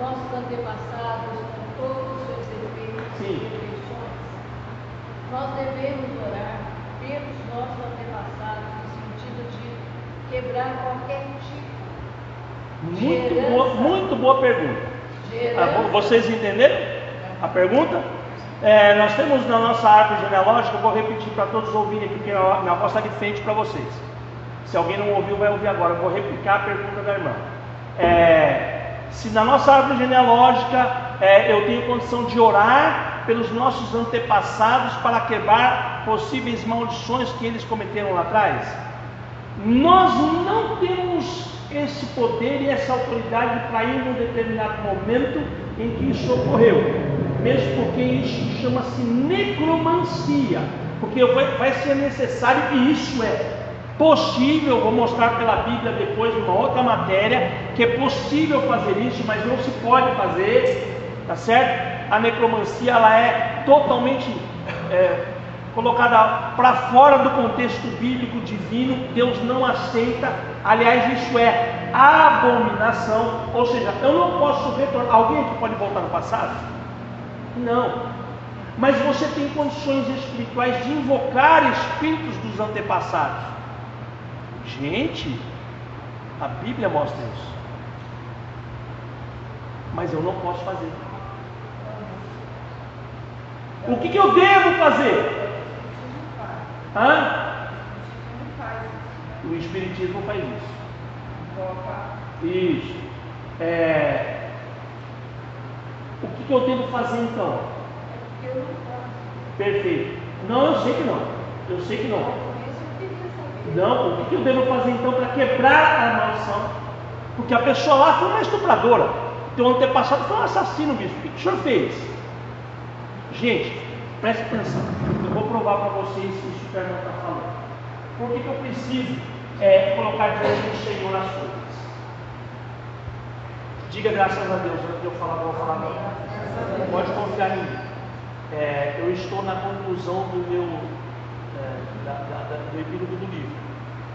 nossos antepassados, com todos os seus defeitos e imperfeições, nós devemos orar pelos nossos antepassados no sentido de quebrar qualquer tipo muito de boa, muito boa pergunta. Ah, vocês entenderam a pergunta? É, nós temos na nossa árvore genealógica, eu vou repetir para todos ouvirem aqui, porque minha voz está de frente para vocês. Se alguém não ouviu, vai ouvir agora. Eu vou replicar a pergunta da irmã. É, se na nossa árvore genealógica é, eu tenho condição de orar pelos nossos antepassados para quebrar possíveis maldições que eles cometeram lá atrás, nós não temos esse poder e essa autoridade para ir num determinado momento em que isso ocorreu, mesmo porque isso chama-se necromancia, porque vai ser necessário e isso é Possível, vou mostrar pela Bíblia depois uma outra matéria, que é possível fazer isso, mas não se pode fazer, tá certo? A necromancia ela é totalmente é, colocada para fora do contexto bíblico divino, Deus não aceita, aliás, isso é abominação, ou seja, eu não posso retornar. Alguém que pode voltar no passado? Não, mas você tem condições espirituais de invocar espíritos dos antepassados. Gente, a Bíblia mostra isso. Mas eu não posso fazer. O que, que eu devo fazer? Hã? O Espiritismo faz isso. Isso. É... O que, que eu devo fazer então? Perfeito. Não, eu sei que não. Eu sei que não. Não, o que, eu devo fazer então para quebrar a maldição? Porque a pessoa lá foi uma estupradora. Teu antepassado foi um assassino, bispo. O que, o senhor fez? Gente, preste atenção. Eu vou provar para vocês isso que o irmão está falando. Por que, que eu preciso é, colocar diante do Senhor as coisas? Diga graças a Deus, antes de eu falar, vou falar não. Pode confiar em mim. É, eu estou na conclusão do meu é, da, da, do epílogo do livro.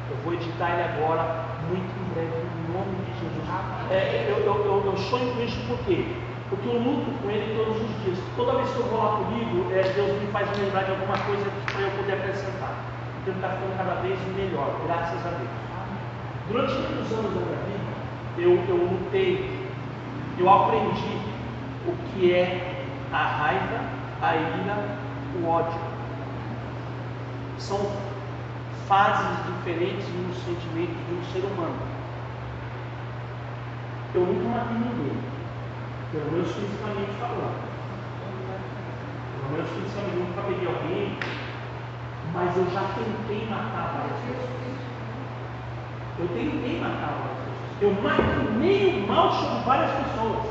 Eu vou editar ele agora, muito em breve, em nome de Jesus. É, eu, eu, eu, eu sonho com isso por quê? Porque eu luto com ele todos os dias. Toda vez que eu para o livro, é, Deus me faz lembrar de alguma coisa para eu poder acrescentar. Então ele está ficando cada vez melhor, graças a Deus. Durante muitos anos da minha vida, eu, eu lutei, eu aprendi o que é a raiva, a ira, o ódio. São fases diferentes no sentimento de um ser humano. Eu nunca matei ninguém. Pelo menos fisicamente falando. Pelo menos fisicamente, nunca peguei alguém, mas eu já tentei matar várias pessoas. Eu tentei matar várias pessoas. Eu maquinei o mal sobre várias pessoas.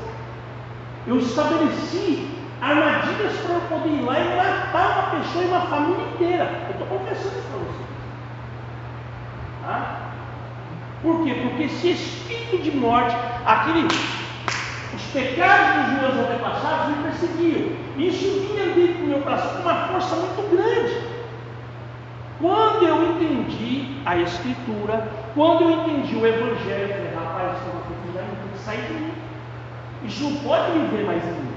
Eu estabeleci armadilhas para eu poder ir lá e matar uma pessoa e uma família inteira. Eu estou confessando isso para você. Tá? Por quê? Porque esse espírito de morte, aquele os pecados dos meus antepassados me perseguiam. Isso vinha dentro do meu coração com uma força muito grande. Quando eu entendi a Escritura, quando eu entendi o Evangelho, eu falei, rapaz, isso é uma coisa que que sair de mim. Isso não pode viver mais em mim.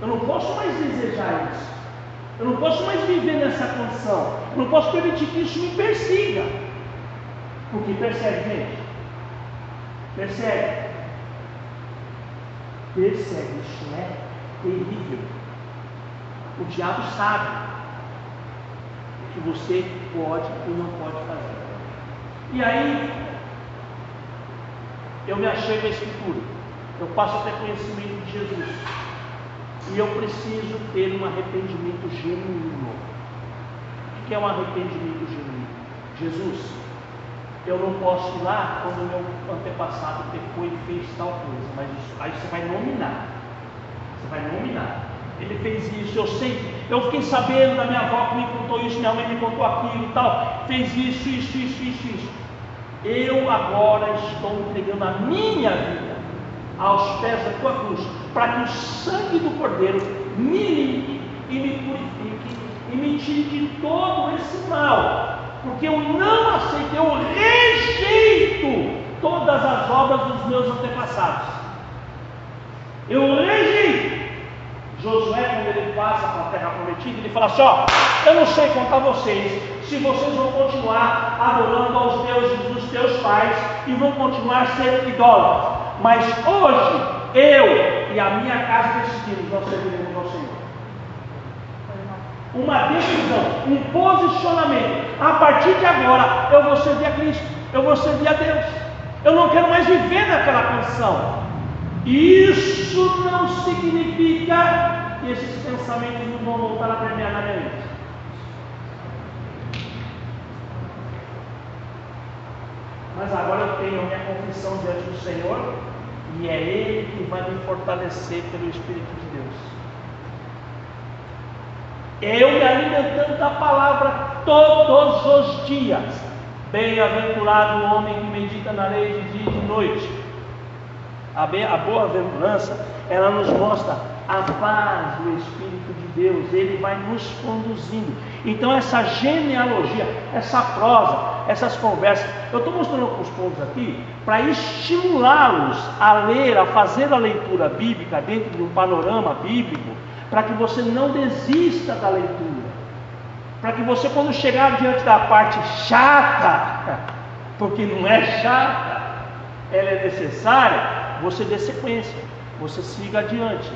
Eu não posso mais desejar isso. Eu não posso mais viver nessa condição. Eu não posso permitir que isso me persiga. Porque persegue, gente. Persegue persegue. Isso é terrível. O diabo sabe o que você pode e não pode fazer. E aí, eu me achei na Escritura. Eu passo a ter conhecimento de Jesus. E eu preciso ter um arrependimento genuíno. O que é um arrependimento genuíno? Jesus, eu não posso ir lá quando meu antepassado pecou e fez tal coisa, mas aí você vai nominar. Você vai nominar. Ele fez isso, eu sei, eu fiquei sabendo da minha avó que me contou isso, minha mãe me contou aquilo e tal, fez isso, isso, isso, isso, isso. Eu agora estou entregando a minha vida aos pés da tua cruz, para que o sangue do Cordeiro me limpe e me purifique e me tire de todo esse mal porque eu não aceito, eu rejeito todas as obras dos meus antepassados. Eu rejeito. Josué, quando ele passa para a terra prometida, ele fala assim: Ó, eu não sei contar vocês, se vocês vão continuar adorando aos deuses dos teus pais e vão continuar sendo idólatras, mas hoje eu e a minha casa decidimos, nós serviremos ao Senhor uma decisão, um posicionamento. A partir de agora eu vou servir a Cristo, eu vou servir a Deus. Eu não quero mais viver naquela condição. Isso não significa que esses pensamentos não vão voltar a permear na minha mente. Mas agora eu tenho a minha confissão diante do Senhor e é Ele que vai me fortalecer pelo Espírito de Deus. Eu me alimentando da palavra todos os dias. Bem-aventurado o homem que medita na lei de dia e de noite. A, a boa aventurança, ela nos mostra a paz do Espírito de Deus, ele vai nos conduzindo. Então, essa genealogia, essa prosa, essas conversas, eu estou mostrando alguns pontos aqui para estimulá-los a ler, a fazer a leitura bíblica dentro de um panorama bíblico para que você não desista da leitura, para que você, quando chegar diante da parte chata, porque não é chata, ela é necessária, você dê sequência, você siga adiante,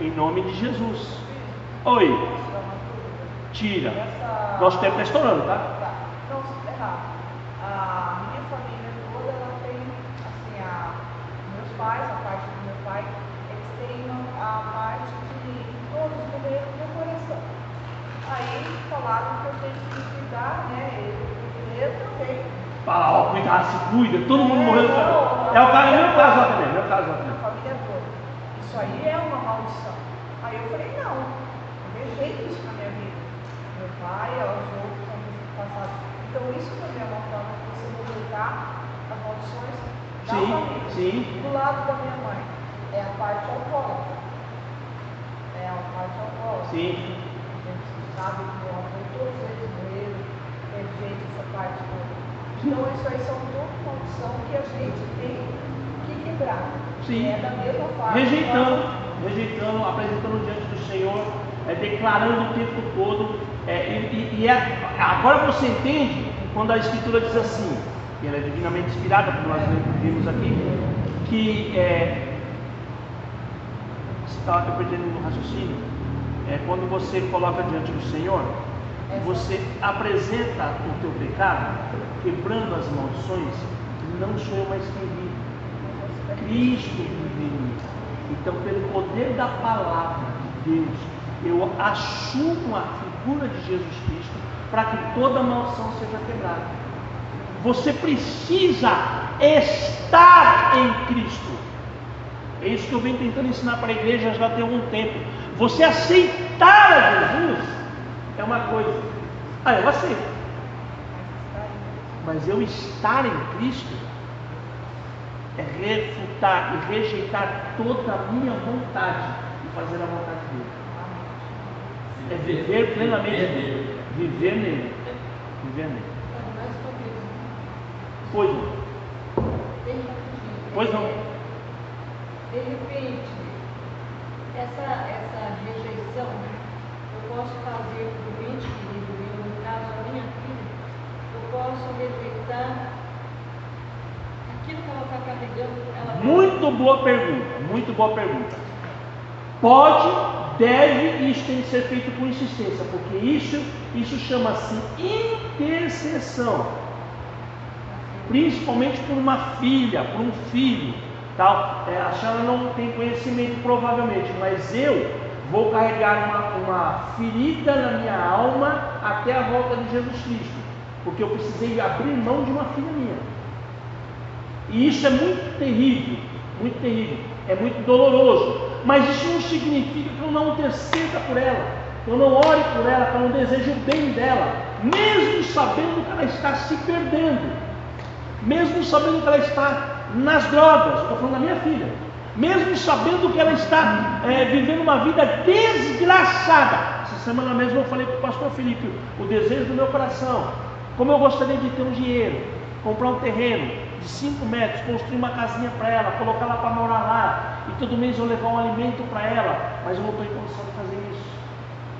em nome de Jesus. Oi, tira. Nosso tempo está estourando, tá? A minha família toda, ela tem, assim, a, meus pais, a parte do meu pai, eles têm a parte de todos no meu, meu coração. Aí falaram que eu tenho que cuidar, né? Eu, eu também. Fala, ó, cuidar, se cuida, todo mundo morreu. É o caso, é meu caso lá também, meu caso lá também. A família toda. Isso aí é uma maldição. Aí eu falei, não, eu rejeito isso na minha vida. Meu pai, os outros são passados. Então isso também é uma forma você rejeitar as maldições da Sim, família. sim. Do lado da minha mãe, é a parte alcoólatra. É a parte alcoólatra. Sim. A gente sabe que o avô todos eles morreram, rejeita essa parte toda. Então isso aí são tudo maldição que a gente tem que quebrar. Sim. É da mesma forma. rejeitando, rejeitando, apresentando diante do Senhor, é, declarando o tempo todo. é, e e- e é- agora você entende quando a Escritura diz assim, e ela é divinamente inspirada, como nós vimos aqui, que é, está eu perdendo no raciocínio, é quando você coloca diante do Senhor, você apresenta o teu pecado, quebrando as maldições, não sou eu mais quem vive, Cristo vive em mim. Então, pelo poder da palavra de Deus, eu assumo a figura de Jesus Cristo para que toda maldição seja quebrada. Você precisa estar em Cristo. É isso que eu venho tentando ensinar para a igreja já tem algum tempo. Você aceitar a Jesus é uma coisa. Ah, eu aceito. Mas eu estar em Cristo é refutar e rejeitar toda a minha vontade e fazer a vontade dele. É viver plenamente. Viver nele. Viver nele. Pois não. Pois não. De repente, essa, essa rejeição, eu posso fazer o ente querido meu, no caso a minha filha, eu posso rejeitar aquilo que ela está carregando. Ela Muito boa pergunta. Muito boa pergunta. Pode, deve e isso tem que ser feito com insistência, porque isso, isso chama-se intercessão. Principalmente por uma filha, por um filho. Tal. É, a Shana não tem conhecimento provavelmente, mas eu vou carregar uma, uma ferida na minha alma até a volta de Jesus Cristo. Porque eu precisei abrir mão de uma filha minha. E isso é muito terrível, muito terrível, é muito doloroso. Mas isso não significa que eu não interceda por ela, eu não ore por ela, que eu não desejo o bem dela, mesmo sabendo que ela está se perdendo, mesmo sabendo que ela está nas drogas, estou falando da minha filha, mesmo sabendo que ela está é, vivendo uma vida desgraçada. Essa semana mesmo eu falei para o pastor Felipe, o desejo do meu coração, como eu gostaria de ter um dinheiro, comprar um terreno de 5 metros, construir uma casinha para ela, colocar ela para morar lá, e todo mês eu levar um alimento para ela, mas eu não estou em condição de fazer isso,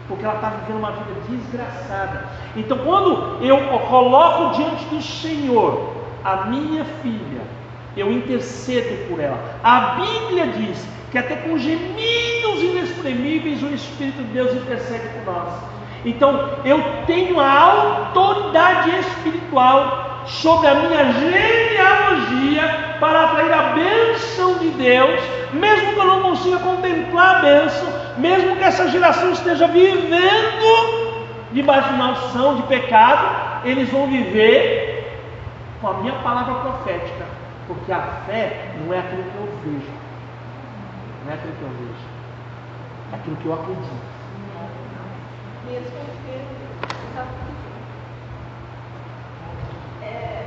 porque ela está vivendo uma vida desgraçada. Então, quando eu coloco diante do Senhor a minha filha, eu intercedo por ela. A Bíblia diz que até com gemidos inexprimíveis o Espírito de Deus intercede por nós. Então, eu tenho a autoridade espiritual sobre a minha genealogia para atrair a bênção de Deus, mesmo que eu não consiga contemplar a bênção, mesmo que essa geração esteja vivendo debaixo de maldição, de pecado, eles vão viver com a minha palavra profética, porque a fé não é aquilo que eu vejo, não é aquilo que eu vejo, é aquilo que eu acredito. mesmo porque sabe por quê? É,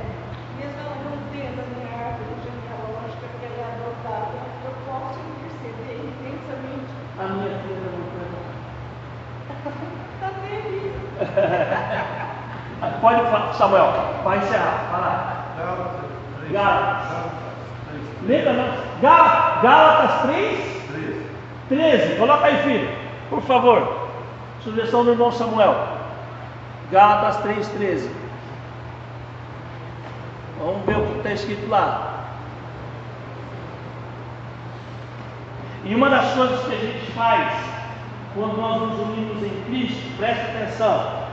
mesmo ela não tendo a minha árvore genealógica que ela é adotada, eu posso interceder intensamente. A minha filha não Está terrível. foi. Pode falar, Samuel, vai encerrar, vai lá. Gálatas. Lembra não? Gá- Gálatas 3, 13. Coloca aí, filho, por favor. Sugestão do irmão Samuel. Gálatas 3, 13. Vamos ver o que está escrito lá. E uma das coisas que a gente faz quando nós nos unimos em Cristo, preste atenção,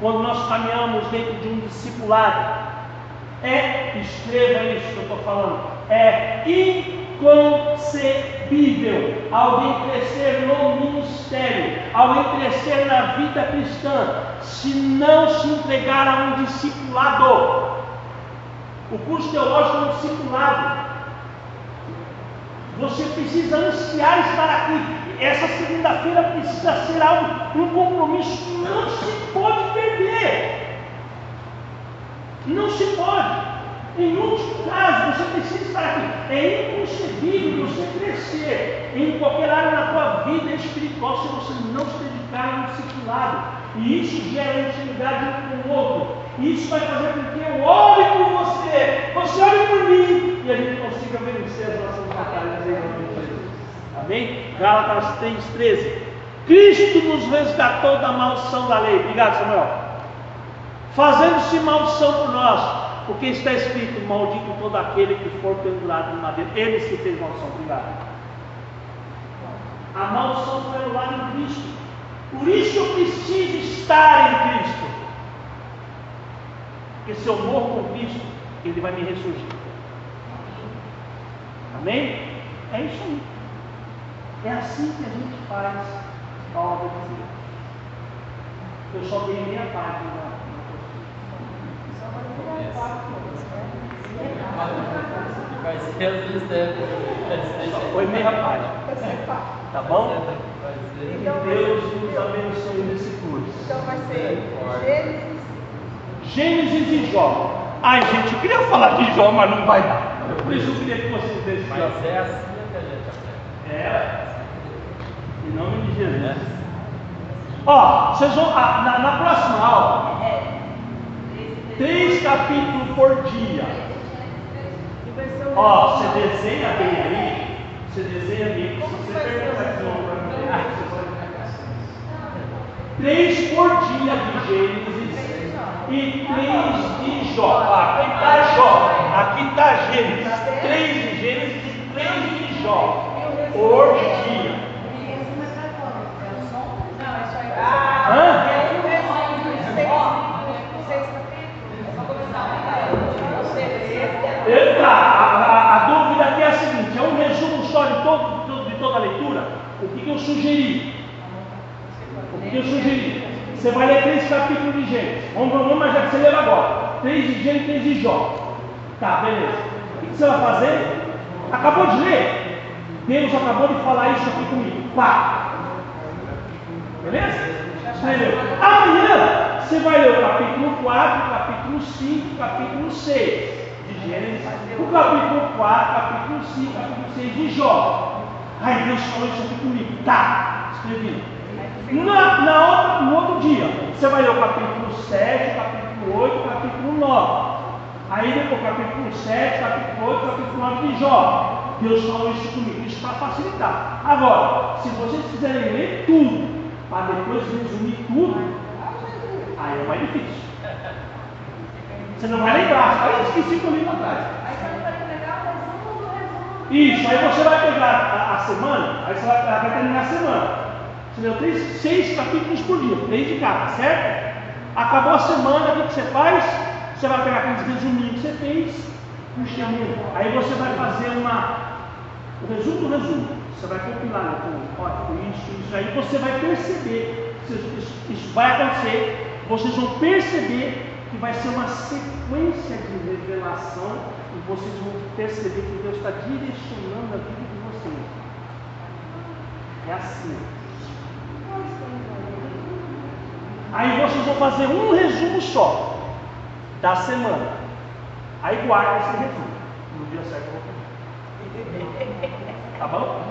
quando nós caminhamos dentro de um discipulado, É, escreva isso que eu estou falando, é inconcebível alguém crescer no ministério, alguém crescer na vida cristã, se não se entregar a um discipulado. O curso teológico é um discipulado. Você precisa ansiar estar aqui. Essa segunda-feira precisa ser algo, um compromisso que não se pode perder. Não se pode. Em último caso, você precisa estar aqui. É inconcebível você crescer em qualquer área da sua vida espiritual se você não se dedicar um discipulado. E isso gera intimidade um com o outro. E isso vai fazer com que eu ore por você, você ore por mim, e a gente consiga vencer as nossas batalhas em nome de. Amém? Gálatas 3,13. Cristo nos resgatou da maldição da lei. Obrigado, Samuel. Fazendo-se maldição por nós porque está escrito: Maldito todo aquele que for pendurado em madeira. Ele se fez maldição. Obrigado. A maldição foi anulada em Cristo. Por isso eu preciso estar em Cristo. Porque se eu morro com Cristo, Ele vai me ressurgir. Amém? É isso aí. É assim que a gente faz a obra de Deus. Eu só dei minha parte na Vai ser os mistérios. Foi meia página. Tá bom? Que Deus nos abençoe nesse curso. Então vai ser Gênesis. Gênesis e Jó. Ai, gente, eu queria falar de Jó, mas não vai dar. Por isso eu queria que vocês deixassem. Mas é assim que a gente aprende. É. Em nome de Jesus. Ó, vocês vão. ah, na, na próxima aula, três capítulos por dia. Ó, você desenha bem aí. Você desenha bem. Se você para mim, ah. Três por dia de Gênesis e três de Jó. Aqui está Jó. Aqui está Gênesis. Três de Gênesis e três de Jó. Por dia. Hã? Eita, a, a- a dúvida aqui é a seguinte: é um resumo só de, todo, de toda a leitura? O que, que eu sugeri? O que, eu sugeri? Você vai ler três capítulos de Gênesis. Vamos, vamos, mas já que você leu agora. Três de Gênesis e três de Jó. Tá, beleza. O que você vai fazer? Acabou de ler? Deus acabou de falar isso aqui comigo. Pá! Beleza? Escreveu. Amanhã você vai ler o capítulo 4, capítulo 5, capítulo 6 de Gênesis, o capítulo 4, capítulo 5, capítulo 6 de Jó. Aí Deus falou isso aqui comigo. Tá, escrevi. Na, na outra, no outro dia, você vai ler o capítulo 7, o capítulo 8, o capítulo 9. Aí depois capítulo 7, capítulo 8, capítulo 9 de Jó. Deus falou isso comigo, isso para facilitar. Agora, se vocês quiserem ler tudo, para depois resumir tudo, aí é mais difícil. Você não vai lembrar, aí eu esqueci que eu li lá atrás. Isso, aí você vai pegar a, a semana, aí você vai, vai terminar a semana. Você deu três, seis capítulos por dia, três de cada, certo? Acabou a semana, o que você faz? Você vai pegar aqueles resuminhos que você fez, puxa. Aí você vai fazer uma. O resumo do resumo. Você vai compilar, né? com, olha, isso, isso. Aí você vai perceber, isso, isso vai acontecer, vocês vão perceber que vai ser uma sequência de revelação e vocês vão perceber que Deus está direcionando a vida de vocês. É assim. Aí vocês vão fazer um resumo só da semana. Aí guarda esse resumo. No dia certo eu vou fazer. Tá bom?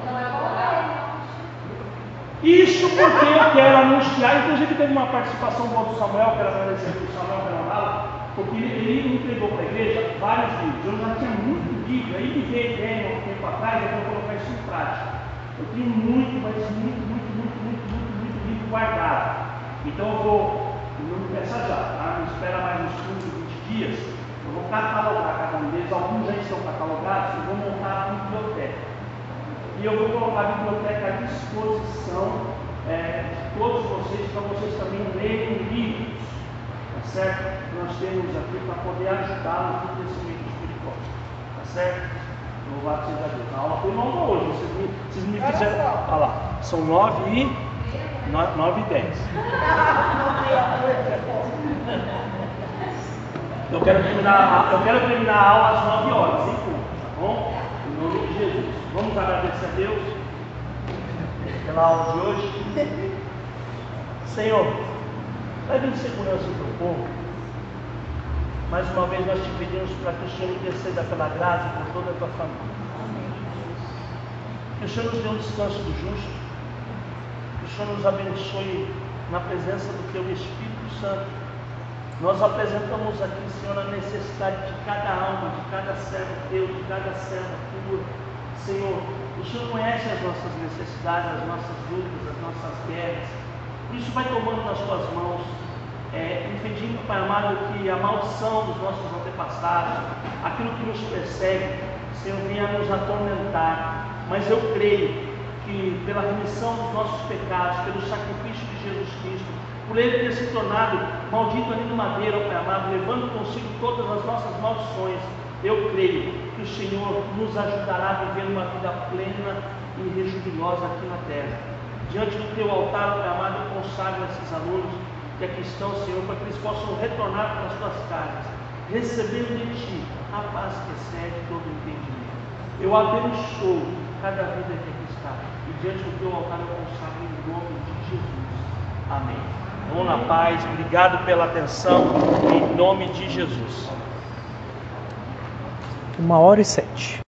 Isso porque eu quero anunciar, inclusive teve uma participação boa do Samuel, quero agradecer para o Samuel pela aula, porque ele, entregou para a igreja vários livros. Eu já tinha muito livro, aí me veio ideia um tempo atrás, eu vou colocar isso em prática. Eu tenho muito, mas muito, muito, muito, muito, muito, muito livro guardado. Então eu vou, não me peça já, tá? Não espera mais uns 15, 20 dias. Eu vou catalogar cada um deles, alguns já estão catalogados, eu vou montar a biblioteca. E eu vou colocar a biblioteca à disposição é, de todos vocês, para vocês também lerem livros. Tá certo? Nós temos aqui para poder ajudá-lo no crescimento espiritual, tá certo? Louvado seja Deus. A aula foi longa hoje, vocês me, vocês me fizeram. Olha lá, são 9 e, 9 e 10. Eu quero terminar, eu quero terminar a aula às 9 horas, em ponto, tá bom? Em nome de Jesus. Vamos agradecer a Deus pela aula de hoje. Senhor, leve em segurança o teu povo. Mais uma vez nós te pedimos para que o Senhor interceda pela graça por toda a tua família. Que o Senhor nos dê um descanso do justo. Que o Senhor nos abençoe na presença do teu Espírito Santo. Nós apresentamos aqui, Senhor, a necessidade de cada alma, de cada servo teu, de cada serva tua. Senhor, o Senhor conhece as nossas necessidades, as nossas dúvidas, as nossas guerras. Isso vai tomando nas tuas mãos, é, impedindo, Pai amado, que a maldição dos nossos antepassados, aquilo que nos persegue, Senhor, venha nos atormentar. Mas eu creio que pela remissão dos nossos pecados, pelo sacrifício de Jesus Cristo, por ele ter se tornado maldito ali no madeiro, Pai amado, levando consigo todas as nossas maldições, eu creio o Senhor nos ajudará a viver uma vida plena e rejubilosa aqui na terra. Diante do teu altar, Pai amado, eu consagro esses alunos que aqui estão, Senhor, para que eles possam retornar para as tuas casas, recebendo de ti a paz que excede todo entendimento. Eu abençoo cada vida que aqui está, e diante do teu altar eu consagro em nome de Jesus. Amém. Vamos na paz, obrigado pela atenção, em nome de Jesus. Uma hora e sete.